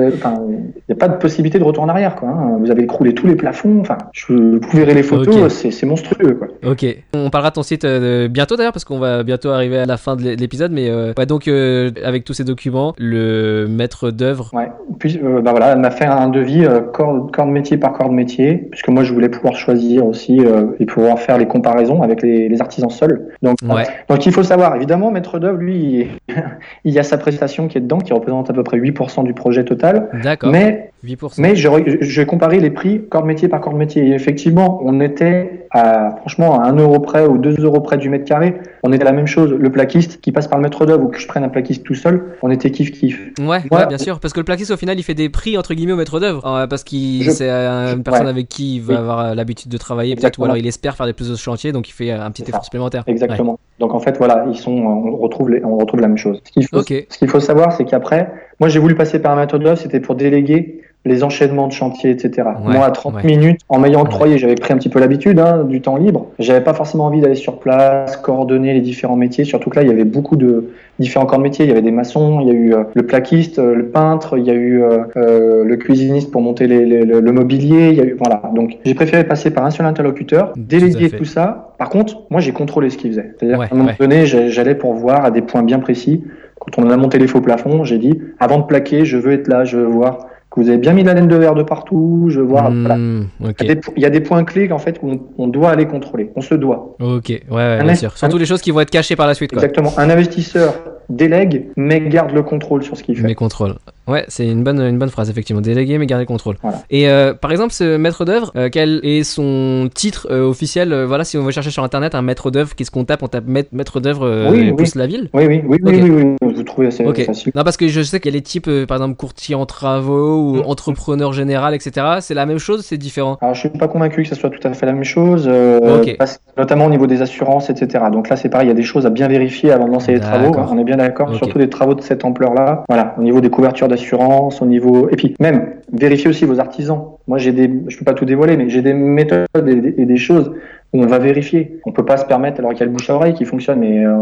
n'y a pas de possibilité de retour en arrière, quoi. hein. Vous avez écroulé tous les plafonds, enfin, je, vous verrez les photos, c'est, monstrueux, quoi. Ok. On parlera de ton site euh, bientôt d'ailleurs parce qu'on va bientôt arriver à la fin de l'é- l'épisode, mais euh, ouais, donc euh, avec tous ces documents, le maître d'œuvre. Ouais. Puis, bah voilà, elle m'a fait un devis corps, corps de métier par corps de métier, puisque moi je voulais pouvoir choisir aussi et pouvoir faire les comparaisons avec les, les artisans seuls. Donc, Ouais. donc il faut savoir, évidemment, maître d'œuvre, lui, il, (laughs) il y a sa prestation qui est dedans, qui représente à peu près 8% du projet total. D'accord. Mais 8%. Mais je, re- je vais comparer les prix corps métier par corps métier. Et effectivement, on était à, franchement, à 1 euro près ou 2 euros près du mètre carré. On était à la même chose. Le plaquiste qui passe par le maître d'œuvre ou que je prenne un plaquiste tout seul, on était kiff kiff. Ouais, Moi- ouais, bien sûr, parce que le plaquiste au final il fait des prix entre guillemets au maître d'œuvre, euh, parce qu'il Je- c'est euh, une personne ouais. avec qui il va Oui. avoir euh, l'habitude de travailler, peut-être, ou alors il espère faire des plus de chantiers, donc il fait un petit effort supplémentaire. Exactement. Donc en fait, voilà, ils sont, on retrouve, les- on retrouve la même chose. Ce qu'il faut, Ok. ce qu'il faut savoir, c'est qu'après, moi j'ai voulu passer par un maître d'œuvre, c'était pour déléguer les enchaînements de chantier, etc. Ouais, Moi, à 30 ouais. minutes, en m'ayant octroyé, j'avais pris un petit peu l'habitude hein, du temps libre. J'avais pas forcément envie d'aller sur place, coordonner les différents métiers. Surtout que là, il y avait beaucoup de différents corps de métiers. Il y avait des maçons, il y a eu euh, le plaquiste, euh, le peintre, il y a eu euh, euh, le cuisiniste pour monter les- les- le, le mobilier. Il y a eu, voilà. Donc, j'ai préféré passer par un seul interlocuteur, déléguer tout ça. Par contre, moi, j'ai contrôlé ce qu'il faisait. C'est-à-dire qu'à un moment donné, j'allais pour voir à des points bien précis. Quand on a monté les faux plafonds, j'ai dit, avant de plaquer, je veux être là, je veux voir que vous avez bien mis la laine de verre de partout, je voilà. Hmm. Il y, a des, il y a des points clés en fait on, on doit aller contrôler. On se doit. Ok, ouais, ouais, bien sûr. Surtout les choses qui vont être cachées par la suite, quoi. Exactement. Un investisseur délègue mais garde le contrôle sur ce qu'il fait. Mes contrôles. Ouais, c'est une bonne, une bonne phrase, effectivement. Déléguer mais garder le contrôle. Voilà. Et euh, par exemple, ce maître d'œuvre, euh, quel est son titre euh, officiel euh, Voilà, si on veut chercher sur internet un maître d'œuvre, qu'est-ce qu'on tape? On tape maître, d'œuvre Oui, oui. plus la ville? Oui, oui, oui, oui, oui, oui, vous trouvez assez Ok. facile. Non, parce que je sais qu'il y a les types, par exemple, courtier en travaux ou Mm. entrepreneur général, etc. C'est la même chose, c'est différent? Alors, je suis pas convaincu que ce soit tout à fait la même chose, Ok. parce- notamment au niveau des assurances, etc. Donc là, c'est pareil, il y a des choses à bien vérifier avant de lancer les travaux. On est bien d'accord, surtout des travaux de cette ampleur-là. Voilà, au niveau des couvertures d'assurance, au niveau, et puis même vérifier aussi vos artisans. Moi, j'ai des, je peux pas tout dévoiler, mais j'ai des méthodes et des, et des choses où on va vérifier. On peut pas se permettre, alors qu'il y a le bouche à oreille qui fonctionne, mais euh,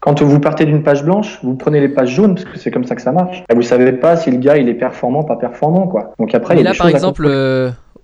quand vous partez d'une page blanche, vous prenez les pages jaunes parce que c'est comme ça que ça marche. Et vous savez pas si le gars il est performant, pas performant, quoi. Donc après, il y a là, des par à exemple,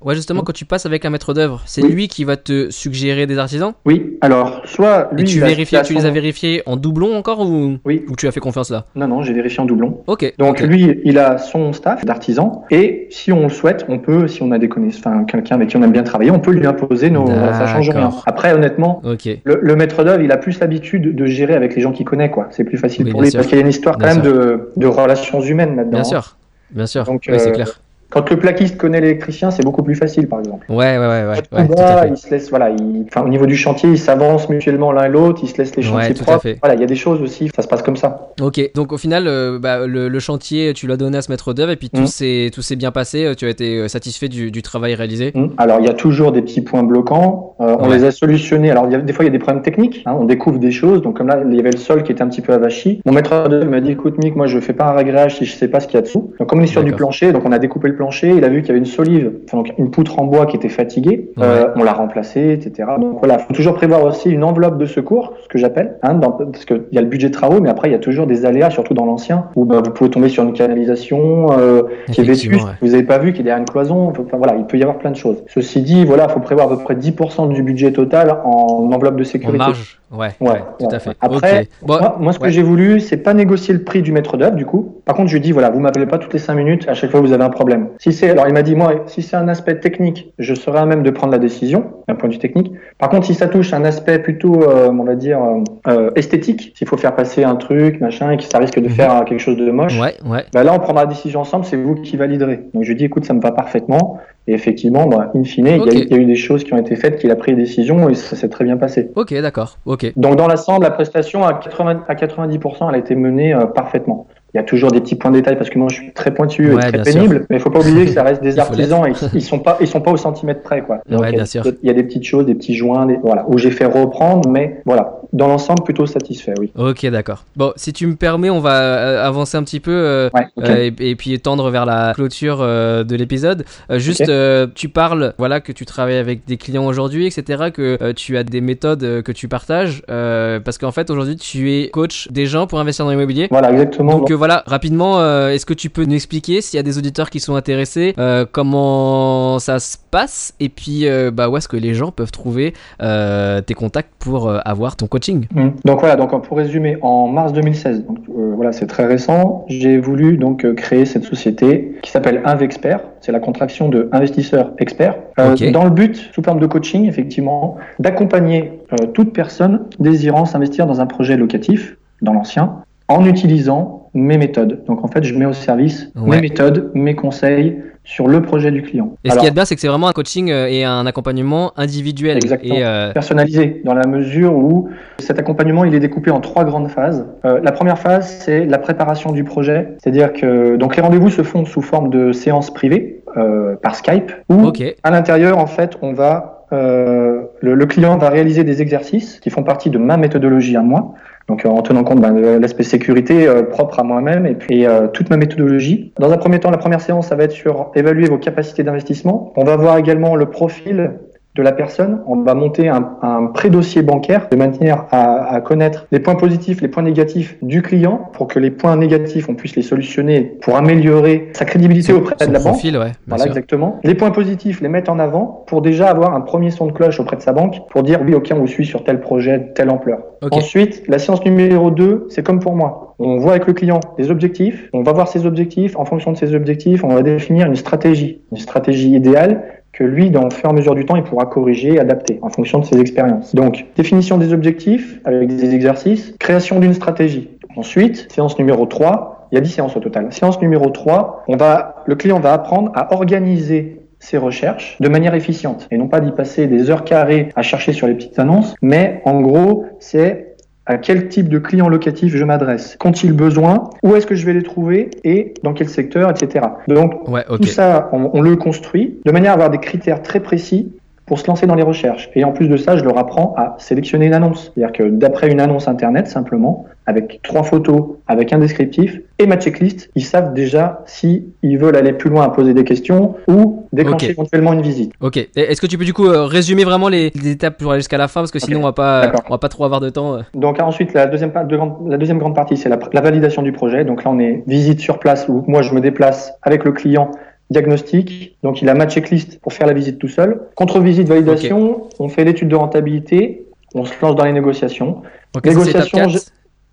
ouais, justement, quand tu passes avec un maître d'œuvre, c'est Oui. lui qui va te suggérer des artisans? Oui, alors, soit lui. Et tu vérifies, tu les as vérifiés en doublon encore ou, Oui, ou tu as fait confiance là? Non, non, j'ai vérifié en doublon. Ok. Donc lui, il a son staff d'artisans et si on le souhaite, on peut, si on a des connaissances, enfin quelqu'un avec qui on aime bien travailler, on peut lui imposer nos. Ça change rien. Après, honnêtement, le, le maître d'œuvre, il a plus l'habitude de gérer avec les gens qu'il connaît, quoi. C'est plus facile Oui, pour lui sûr. parce qu'il y a une histoire quand même de, de relations humaines là-dedans. Bien hein. sûr. Bien sûr. Donc, Ouais, c'est euh, clair. Quand le plaquiste connaît l'électricien, c'est beaucoup plus facile, par exemple. Ouais, ouais, ouais, ouais, Tout ouais, tout à bas, fait. il se laisse, voilà, il- enfin, au niveau du chantier, ils s'avancent mutuellement l'un et l'autre, ils se laissent les Ouais, chantiers tout à propres. fait. Voilà, il y a des choses aussi, ça se passe comme ça. Ok, donc au final, euh, bah, le, le chantier, tu l'as donné à ce maître d'œuvre et puis tout Mm. s'est tout bien passé. euh, Tu as été euh, satisfait du, du travail réalisé? Hmm. Alors, il y a toujours des petits points bloquants. Euh, on Ouais. les a solutionnés. Alors, il y a, des fois, il y a des problèmes techniques. hein. on découvre des choses. Donc, comme là, il y avait le sol qui était un petit peu avachi. Mon maître d'œuvre m'a dit, écoute, Mick, moi, je fais pas un réglage si je sais pas ce qu'il y a dessous. Donc, comme on est sur du plancher, donc on a découpé le plancher. Il a vu qu'il y avait une solive, enfin, donc une poutre en bois qui était fatiguée. Euh, on l'a remplacée, etc. Donc, voilà, faut toujours prévoir aussi une enveloppe de secours, ce que j'appelle, hein, dans- parce qu'il y a le budget de travaux, mais après, il y a toujours des aléas, surtout dans l'ancien, où bah, vous pouvez tomber sur une canalisation, euh, qui est vétuste, ouais. vous avez pas vu qu'il est derrière une cloison, enfin voilà, il peut y avoir plein de choses. Ceci dit, voilà, faut prévoir à peu près 10% du budget total en enveloppe de En sécurité. marge, ouais, Ouais, tout ouais, à fait. Après. Bon, Moi, moi, ce que j'ai voulu, c'est pas négocier le prix du maître d'œuvre, du coup. Par contre, je lui dis, voilà, vous m'appelez pas toutes les 5 minutes, à chaque fois vous avez un problème. Si c'est, alors il m'a dit, moi, si c'est un aspect technique, je serai à même de prendre la décision, d'un point de vue technique. Par contre, si ça touche un aspect plutôt, euh, on va dire, euh, euh, esthétique, s'il faut faire passer un truc, machin, et que ça risque de Mhm. faire quelque chose de moche, ouais, ouais. bah là, on prendra la décision ensemble, c'est vous qui validerez. Donc je lui dis, écoute, ça me va parfaitement. Et effectivement, bah, in fine, il, y a, il y a eu des choses qui ont été faites, qu'il a pris des décisions et ça s'est très bien passé. Ok, d'accord. Ok. Donc dans l'ensemble, la prestation à, 80, à 90%, elle a été menée euh, parfaitement. Il y a toujours des petits points de détail parce que moi je suis très pointu Ouais, et très bien sûr. pénible, mais il faut pas oublier que ça reste des (laughs) artisans et ils sont pas ils sont pas au centimètre près quoi. Ouais, il y a- bien sûr. Il y a des petites choses, des petits joints, des, voilà, où j'ai fait reprendre, mais voilà, dans l'ensemble plutôt satisfait, oui. Ok, d'accord. Bon, si tu me permets, on va euh, avancer un petit peu euh, Ouais, euh, et, et puis tendre vers la clôture euh, de l'épisode. Juste, tu parles, voilà, que tu travailles avec des clients aujourd'hui, etc., que tu as des méthodes que tu partages, parce qu'en fait, aujourd'hui, tu es coach des gens pour investir dans l'immobilier. Voilà, exactement. Donc voilà, rapidement, est-ce que tu peux nous expliquer s'il y a des auditeurs qui sont intéressés, comment ça se passe, et puis bah, où est-ce que les gens peuvent trouver tes contacts pour avoir ton coaching Mm. Donc voilà, donc pour résumer, en mars 2016, donc euh, voilà, c'est très récent, j'ai voulu donc euh, créer cette société qui s'appelle Invexpert. C'est la contraction de investisseur expert, euh, dans le but, sous forme de coaching, effectivement, d'accompagner euh, toute personne désirant s'investir dans un projet locatif, dans l'ancien, en utilisant mes méthodes. Donc en fait, je mets au service Ouais. mes méthodes, mes conseils sur le projet du client. Et ce qu'il y a de bien, c'est que c'est vraiment un coaching euh, et un accompagnement individuel. Exactement. Et euh, personnalisé dans la mesure où cet accompagnement il est découpé en trois grandes phases. Euh, la première phase c'est la préparation du projet, c'est-à-dire que donc les rendez-vous se font sous forme de séances privées euh, par Skype où à l'intérieur en fait on va euh, le, le client va réaliser des exercices qui font partie de ma méthodologie à moi. Donc euh, en tenant compte ben, de l'aspect sécurité euh, propre à moi-même et puis euh, toute ma méthodologie. Dans un premier temps, la première séance, ça va être sur évaluer vos capacités d'investissement. On va voir également le profil de la personne. On va monter un, un pré-dossier bancaire de manière à, à connaître les points positifs, les points négatifs du client pour que les points négatifs, on puisse les solutionner pour améliorer sa crédibilité son, auprès son de la banque. profil, ouais, bien Voilà, sûr. exactement. Les points positifs, les mettre en avant pour déjà avoir un premier son de cloche auprès de sa banque pour dire oui, ok, on vous suit sur tel projet, telle ampleur. Ensuite, la séance numéro 2, c'est comme pour moi. On voit avec le client des objectifs, on va voir ses objectifs. En fonction de ses objectifs, on va définir une stratégie, une stratégie idéale que lui, dans le fur et à mesure du temps, il pourra corriger, adapter en fonction de ses expériences. Donc, définition des objectifs avec des exercices, création d'une stratégie. Ensuite, séance numéro 3, 3, il y a 10 séances au total. Séance numéro 3, on va, le client va apprendre à organiser ses recherches de manière efficiente et non pas d'y passer des heures carrées à chercher sur les petites annonces, mais en gros, c'est à quel type de client locatif je m'adresse, qu'ont-ils besoin, où est-ce que je vais les trouver? Et dans quel secteur, etc. Donc Ouais, tout ça, on, on le construit de manière à avoir des critères très précis pour se lancer dans les recherches. Et en plus de ça, je leur apprends à sélectionner une annonce. C'est-à-dire que d'après une annonce internet, simplement, avec trois photos, avec un descriptif et ma checklist, ils savent déjà si ils veulent aller plus loin à poser des questions ou déclencher éventuellement une visite. Ok. Est-ce que tu peux du coup euh, résumer vraiment les, les étapes pour aller jusqu'à la fin? Parce que sinon on va pas, on va pas trop avoir de temps. euh. Donc ensuite, la deuxième, de la deuxième grande partie, c'est la, la validation du projet. Donc là, on est visite sur place où moi, je me déplace avec le client, diagnostic. Donc il a ma checklist pour faire la visite tout seul. Contre-visite, validation, on fait l'étude de rentabilité, on se lance dans les négociations. Ok, ça, c'est étape Négociation, 4. je-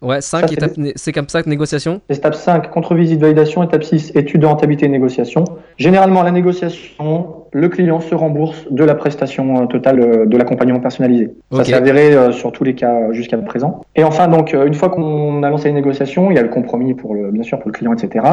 Ouais, 5 Ça, c'est étapes, c'est comme ça que négociation? Étape 5, contre-visite, validation. Étape 6, étude de rentabilité et négociation. Généralement, la négociation, le client se rembourse de la prestation euh, totale euh, de l'accompagnement personnalisé. Ça s'est avéré euh, sur tous les cas jusqu'à présent. Et enfin, donc, une fois qu'on a lancé les négociations, il y a le compromis pour le, bien sûr pour le client, etc.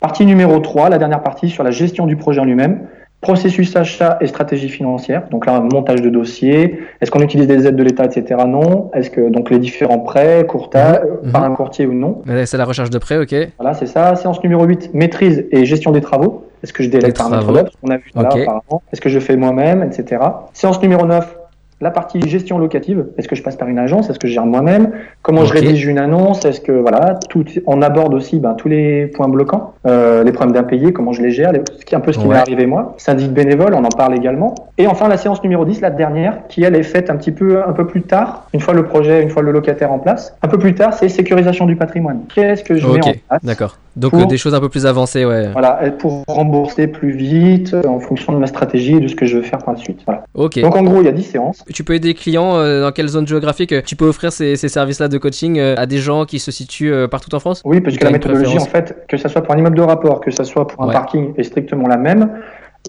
Partie numéro 3, la dernière partie sur la gestion du projet en lui-même. Processus achat et stratégie financière. Donc là, montage de dossier. Est-ce qu'on utilise des aides de l'État, etc. Non. Est-ce que donc les différents prêts, courtage, Mhm. par un courtier ou non? C'est la recherche de prêt, ok. Voilà, c'est ça. Séance numéro 8, maîtrise et gestion des travaux. Est-ce que je délègue par d'œuvre On a vu ça Ok. apparemment. Est-ce que je fais moi-même, etc. Séance numéro 9, la partie gestion locative. Est-ce que je passe par une agence Est-ce que je gère moi-même Comment je rédige une annonce Est-ce que voilà, tout, on aborde aussi ben, tous les points bloquants, euh, les problèmes d'impayés, comment je les gère, les- ce qui est un peu ce qui Ouais. m'est arrivé moi. Syndic bénévole, on en parle également. Et enfin la séance numéro 10, la dernière, qui elle est faite un petit peu un peu plus tard, une fois le projet, une fois le locataire en place. Un peu plus tard, c'est sécurisation du patrimoine. Qu'est-ce que je mets en place d'accord. Donc Pour- euh, des choses un peu plus avancées, ouais. voilà, pour rembourser plus vite euh, en fonction de ma stratégie et de ce que je veux faire par la suite. Voilà. Ok. Donc en gros, il y a 10 séances. Tu peux aider les clients euh, dans quelle zone géographique euh, Tu peux offrir ces, ces services-là de coaching euh, à des gens qui se situent partout en France? Oui, parce que la méthodologie, en fait, que ça soit pour un immeuble de rapport, que ça soit pour un Ouais. parking, est strictement la même.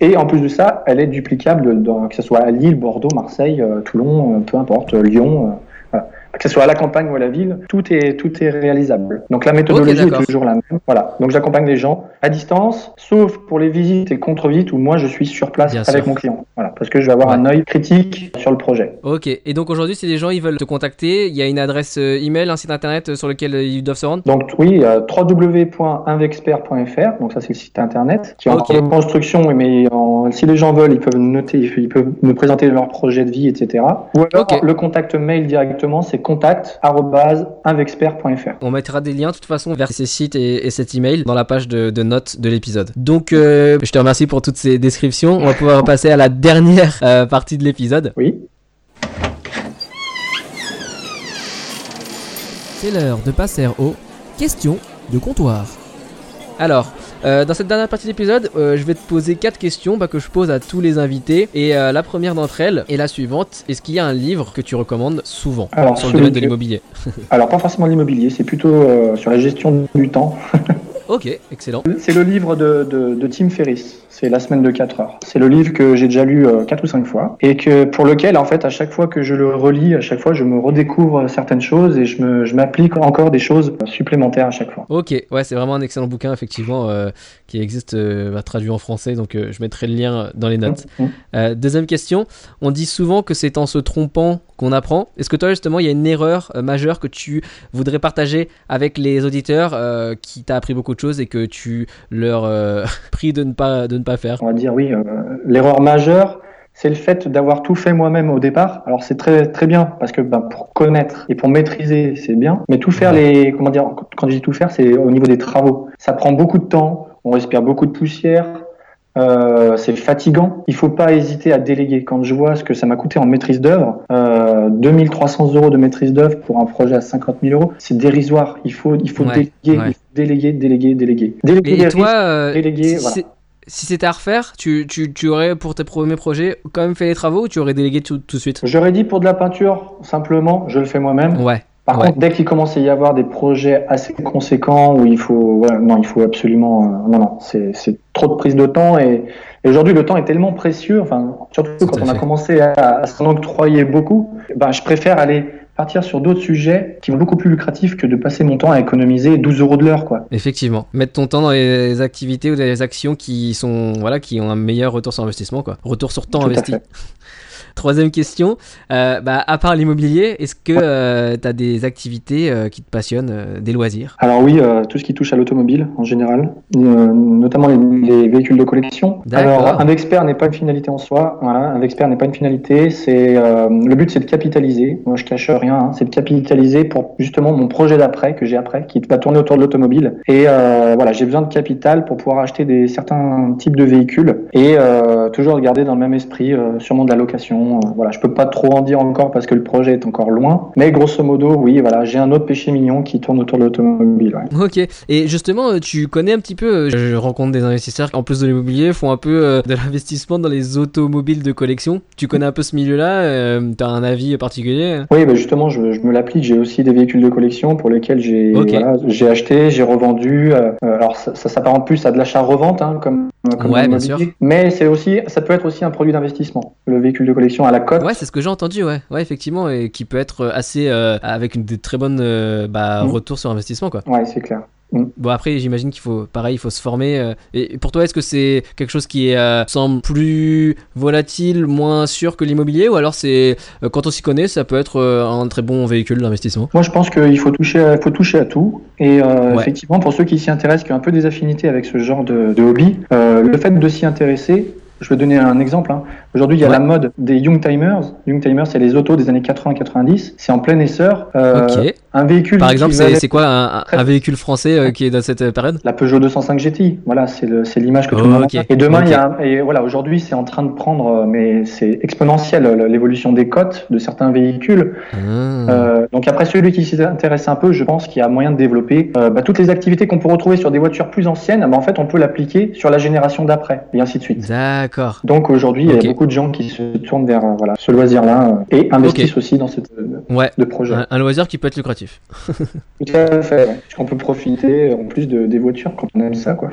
Et en plus de ça, elle est duplicable, dans, que ce soit à Lille, Bordeaux, Marseille, Toulon, peu importe, Lyon. Que ce soit à la campagne ou à la ville, tout est, tout est réalisable. Donc la méthodologie est toujours la même. Voilà. Donc j'accompagne les gens à distance, sauf pour les visites et contre-visites où moi je suis sur place Bien avec sûr. mon client. Voilà. Parce que je vais avoir Ouais. un œil critique sur le projet. Ok. Et donc aujourd'hui, si des gens ils veulent te contacter, il y a une adresse euh, email, un site internet euh, sur lequel euh, ils doivent se rendre? Donc oui, euh, www.invexpert.fr, donc ça c'est le site internet qui est en construction, mais en- si les gens veulent, ils peuvent noter, ils peuvent me présenter leur projet de vie, etc. Ou alors le contact mail directement, c'est contact@invexpert.fr. On mettra des liens de toute façon vers ces sites et, et cet email dans la page de, de notes de l'épisode. Donc euh, je te remercie pour toutes ces descriptions. On va pouvoir passer à la dernière euh, partie de l'épisode. Oui. C'est l'heure de passer aux questions de comptoir. Alors, euh, dans cette dernière partie de l'épisode, euh, je vais te poser quatre questions bah, que je pose à tous les invités. Et euh, la première d'entre elles est la suivante. Est-ce qu'il y a un livre que tu recommandes souvent Alors, sur le domaine de l'immobilier? (laughs) Alors pas forcément l'immobilier, c'est plutôt sur la gestion du temps. (laughs) Ok, excellent. C'est le livre de, de, de Tim Ferriss. C'est La semaine de 4 heures. C'est le livre que j'ai déjà lu euh, quatre ou cinq fois et que pour lequel, en fait, à chaque fois que je le relis, à chaque fois, je me redécouvre certaines choses et je me, je m'applique encore des choses supplémentaires à chaque fois. Ok, ouais, c'est vraiment un excellent bouquin, effectivement, euh, qui existe euh, bah, traduit en français, donc euh, je mettrai le lien dans les notes. Mhm. Euh, deuxième question, on dit souvent que c'est en se trompant qu'on apprend. Est-ce que toi, justement, il y a une erreur majeure que tu voudrais partager avec les auditeurs qui t'a appris beaucoup de choses et que tu leur euh, (laughs) pries de ne pas, de ne pas faire On va dire oui. euh, L'erreur majeure, c'est le fait d'avoir tout fait moi-même au départ. Alors c'est très très bien parce que ben, pour connaître et pour maîtriser, c'est bien. Mais tout faire les comment dire quand je dis tout faire, c'est au niveau des travaux. Ça prend beaucoup de temps. On respire beaucoup de poussière. Euh, c'est fatigant. Il faut pas hésiter à déléguer. Quand je vois ce que ça m'a coûté en maîtrise d'œuvre, euh, 2300 euros de maîtrise d'œuvre pour un projet à 50 000 euros, c'est dérisoire. Il faut, il faut Ouais, déléguer, ouais. déléguer, déléguer, déléguer. Déléguer Et, toi, euh, déléguer, si, voilà. si c'était à refaire, tu, tu, tu aurais pour tes premiers projets quand même fait les travaux ou tu aurais délégué tout, tout de suite? J'aurais dit pour de la peinture, simplement, je le fais moi-même. Ouais. Par Ouais. contre, dès qu'il commence à y avoir des projets assez conséquents où il faut, ouais, non, il faut absolument, euh, non, non, c'est trop de prise de temps et, et aujourd'hui le temps est tellement précieux, enfin, surtout Tout quand on a fait. commencé à, à s'en octroyer beaucoup, ben, je préfère aller partir sur d'autres sujets qui vont beaucoup plus lucratifs que de passer mon temps à économiser 12 euros de l'heure, quoi. Effectivement, mettre ton temps dans les activités ou dans les actions qui sont voilà qui ont un meilleur retour sur investissement, quoi. Retour sur temps Tout investi. (laughs) Troisième question, euh, bah, à part l'immobilier, est-ce que tu as des activités euh, qui te passionnent, euh, des loisirs? Alors oui, euh, tout ce qui touche à l'automobile en général, euh, notamment les, les véhicules de collection. Alors un expert n'est pas une finalité en soi. Voilà, un expert n'est pas une finalité. C'est euh, le but, c'est de capitaliser. Moi, je cache rien. hein, c'est de capitaliser pour justement mon projet d'après que j'ai après, qui va tourner autour de l'automobile. Et euh, voilà, j'ai besoin de capital pour pouvoir acheter des certains types de véhicules et euh, toujours regarder dans le même esprit, euh, sûrement de la location. Euh, voilà, je peux pas trop en dire encore parce que le projet est encore loin. Mais grosso modo, oui, voilà, j'ai un autre péché mignon qui tourne autour de l'automobile. ouais. Ok, et justement, euh, tu connais un petit peu, euh, je rencontre des investisseurs qui, en plus de l'immobilier, font un peu de l'investissement dans les automobiles de collection. Tu connais un peu ce milieu-là euh, T'as un avis particulier Oui, bah justement, je, je me l'applique. J'ai aussi des véhicules de collection pour lesquels j'ai Ok. voilà, j'ai acheté, j'ai revendu. alors ça, ça s'apparente plus à de l'achat-revente, hein, comme, comme Ouais, bien sûr. Mais c'est aussi, ça peut être aussi un produit d'investissement. Le véhicule de collection à la cote. Ouais, c'est ce que j'ai entendu, ouais. Ouais, effectivement, et qui peut être assez. euh, avec une des très bonnes euh, bah, Mhm. retours sur investissement, quoi. Ouais, c'est clair. Bon, après, j'imagine qu'il faut, pareil, il faut se former. euh, et pour toi, est-ce que c'est quelque chose qui euh, semble plus volatile, moins sûr que l'immobilier Ou alors, c'est euh, quand on s'y connaît, ça peut être euh, un très bon véhicule d'investissement? Moi, je pense qu'il faut toucher, à, faut toucher à tout. Et euh, Ouais. effectivement, pour ceux qui s'y intéressent, qui ont un peu des affinités avec ce genre de, de hobby, euh, le fait de s'y intéresser, je vais donner un exemple. hein. Aujourd'hui, il y a Ouais. la mode des Young Timers. Young Timers, c'est les autos des années 80-90. C'est en plein essor. Euh. Un véhicule. Par exemple, c'est quoi un, véhicule français euh, qui est dans cette euh, période? La Peugeot 205 GTI, voilà, c'est l'image que tout le Oh, monde a. Et demain, il y a, un- et voilà, aujourd'hui, c'est en train de prendre, euh, mais c'est exponentiel l'évolution des cotes de certains véhicules. Ah. Euh, donc après, celui qui s'y intéresse un peu, je pense qu'il y a moyen de développer euh, bah, toutes les activités qu'on peut retrouver sur des voitures plus anciennes. bah, en fait, on peut l'appliquer sur la génération d'après, et ainsi de suite. D'accord. Donc aujourd'hui, il y a beaucoup de gens qui se tournent vers voilà, ce loisir-là et investissent aussi dans cette euh, Ouais. de projet. Un, un loisir qui peut être lucratif. Tout à fait. ouais. Qu'on peut profiter en plus de, des voitures quand on aime ça, quoi.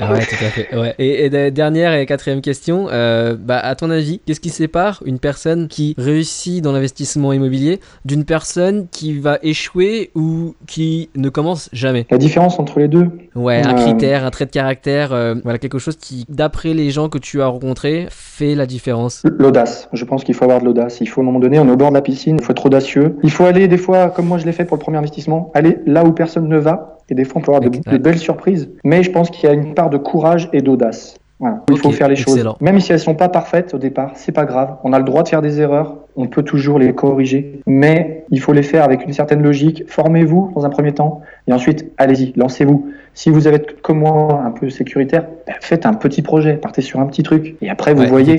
Ah ouais, tout à fait. Ouais. Et, et de- dernière et quatrième question, euh, bah, à ton avis, qu'est-ce qui sépare une personne qui réussit dans l'investissement immobilier d'une personne qui va échouer ou qui ne commence jamais? La différence entre les deux, Ouais, un Euh, critère, un trait de caractère, euh, voilà quelque chose qui, d'après les gens que tu as rencontrés, fait la différence. L'audace. Je pense qu'il faut avoir de l'audace. Il faut, à un moment donné, on est au bord de la piscine, il faut être audacieux. Il faut aller, des fois, comme moi je l'ai fait pour le premier investissement, aller là où personne ne va. Et des fois, on peut avoir de, belles surprises. Mais je pense qu'il y a une part de courage et d'audace. Voilà. Il faut faire les excellent. choses. Même si elles sont pas parfaites au départ, c'est pas grave. On a le droit de faire des erreurs. On peut toujours les corriger. Mais il faut les faire avec une certaine logique. Formez-vous dans un premier temps. Et ensuite, allez-y, lancez-vous. Si vous êtes comme moi un peu sécuritaire, ben, faites un petit projet. Partez sur un petit truc. Et après, vous Ouais, voyez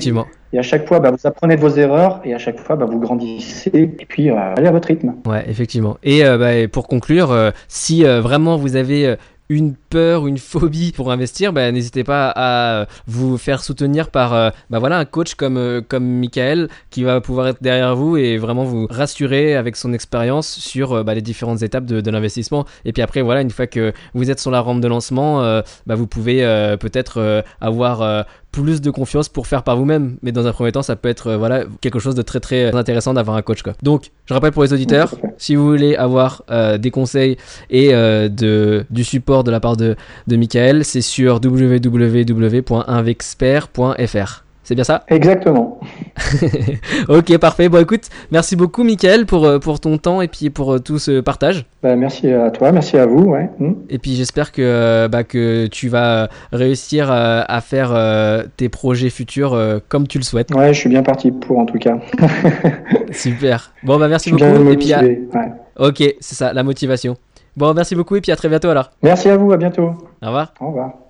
et à chaque fois, bah, vous apprenez de vos erreurs et à chaque fois, bah, vous grandissez et puis euh, allez à votre rythme. Ouais, effectivement. Et euh, bah, pour conclure, euh, si vraiment vous avez une peur, une phobie pour investir, bah, n'hésitez pas à euh, vous faire soutenir par euh, bah, voilà, un coach comme, euh, comme Michael qui va pouvoir être derrière vous et vraiment vous rassurer avec son expérience sur bah, les différentes étapes de, l'investissement. Et puis après, voilà, une fois que vous êtes sur la rampe de lancement, bah, vous pouvez peut-être avoir plus de confiance pour faire par vous-même. Mais dans un premier temps, ça peut être euh, voilà, quelque chose de très très intéressant d'avoir un coach. Quoi. Donc, je rappelle pour les auditeurs, (laughs) si vous voulez avoir euh, des conseils et euh, de, du support de la part de, de Michael, c'est sur www.invexpert.fr. C'est bien ça Exactement. (laughs) Ok, parfait. Bon, écoute, merci beaucoup, Michael, pour, euh, pour ton temps et puis pour euh, tout ce partage. Bah, merci à toi, merci à vous. Ouais. Hmm. Et puis j'espère que, euh, bah, que tu vas réussir à faire euh, tes projets futurs euh, comme tu le souhaites. Ouais, je suis bien parti pour en tout cas. (laughs) Super. Bon, bah Je merci suis bien beaucoup. Et puis, à- motivé. ouais. Ok, c'est ça, la motivation. Bon, merci beaucoup et puis à très bientôt alors. Merci à vous, à bientôt. Au revoir. Au revoir.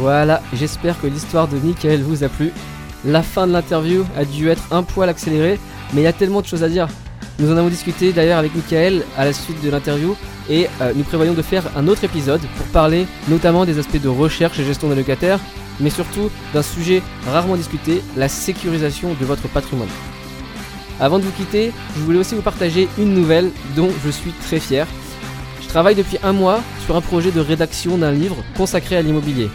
Voilà, j'espère que l'histoire de Michael vous a plu. La fin de l'interview a dû être un poil accélérée, mais il y a tellement de choses à dire. Nous en avons discuté d'ailleurs avec Michael à la suite de l'interview et euh, nous prévoyons de faire un autre épisode pour parler notamment des aspects de recherche et gestion des locataires, mais surtout d'un sujet rarement discuté, la sécurisation de votre patrimoine. Avant de vous quitter, je voulais aussi vous partager une nouvelle dont je suis très fier. Je travaille depuis un mois sur un projet de rédaction d'un livre consacré à l'immobilier.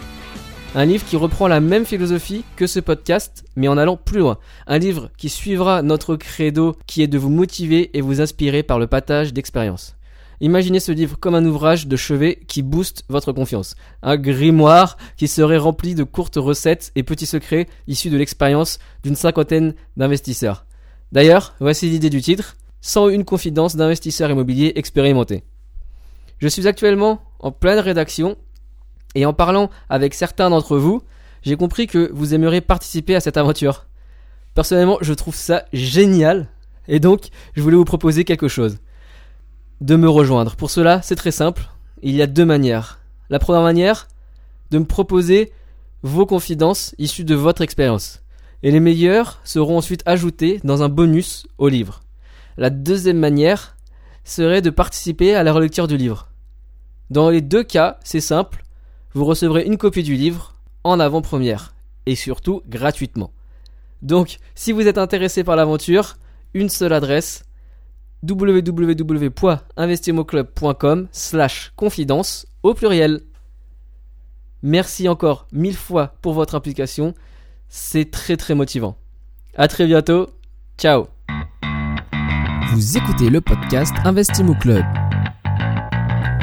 Un livre qui reprend la même philosophie que ce podcast, mais en allant plus loin. Un livre qui suivra notre credo qui est de vous motiver et vous inspirer par le partage d'expérience. Imaginez ce livre comme un ouvrage de chevet qui booste votre confiance. Un grimoire qui serait rempli de courtes recettes et petits secrets issus de l'expérience d'une cinquantaine d'investisseurs. D'ailleurs, voici l'idée du titre. Sans une confidence d'investisseurs immobiliers expérimentés. Je suis actuellement en pleine rédaction et en parlant avec certains d'entre vous, j'ai compris que vous aimeriez participer à cette aventure. Personnellement, je trouve ça génial et donc je voulais vous proposer quelque chose. De me rejoindre. Pour cela, c'est très simple. Il y a deux manières. La première manière, de me proposer vos confidences issues de votre expérience. Et les meilleures seront ensuite ajoutées dans un bonus au livre. La deuxième manière serait de participer à la relecture du livre. Dans les deux cas, c'est simple, vous recevrez une copie du livre en avant-première et surtout gratuitement. Donc, si vous êtes intéressé par l'aventure, une seule adresse www.investimoclub.com slash confidence au pluriel. Merci encore mille fois pour votre implication, c'est très très motivant. A très bientôt, ciao Vous écoutez le podcast Investimo Club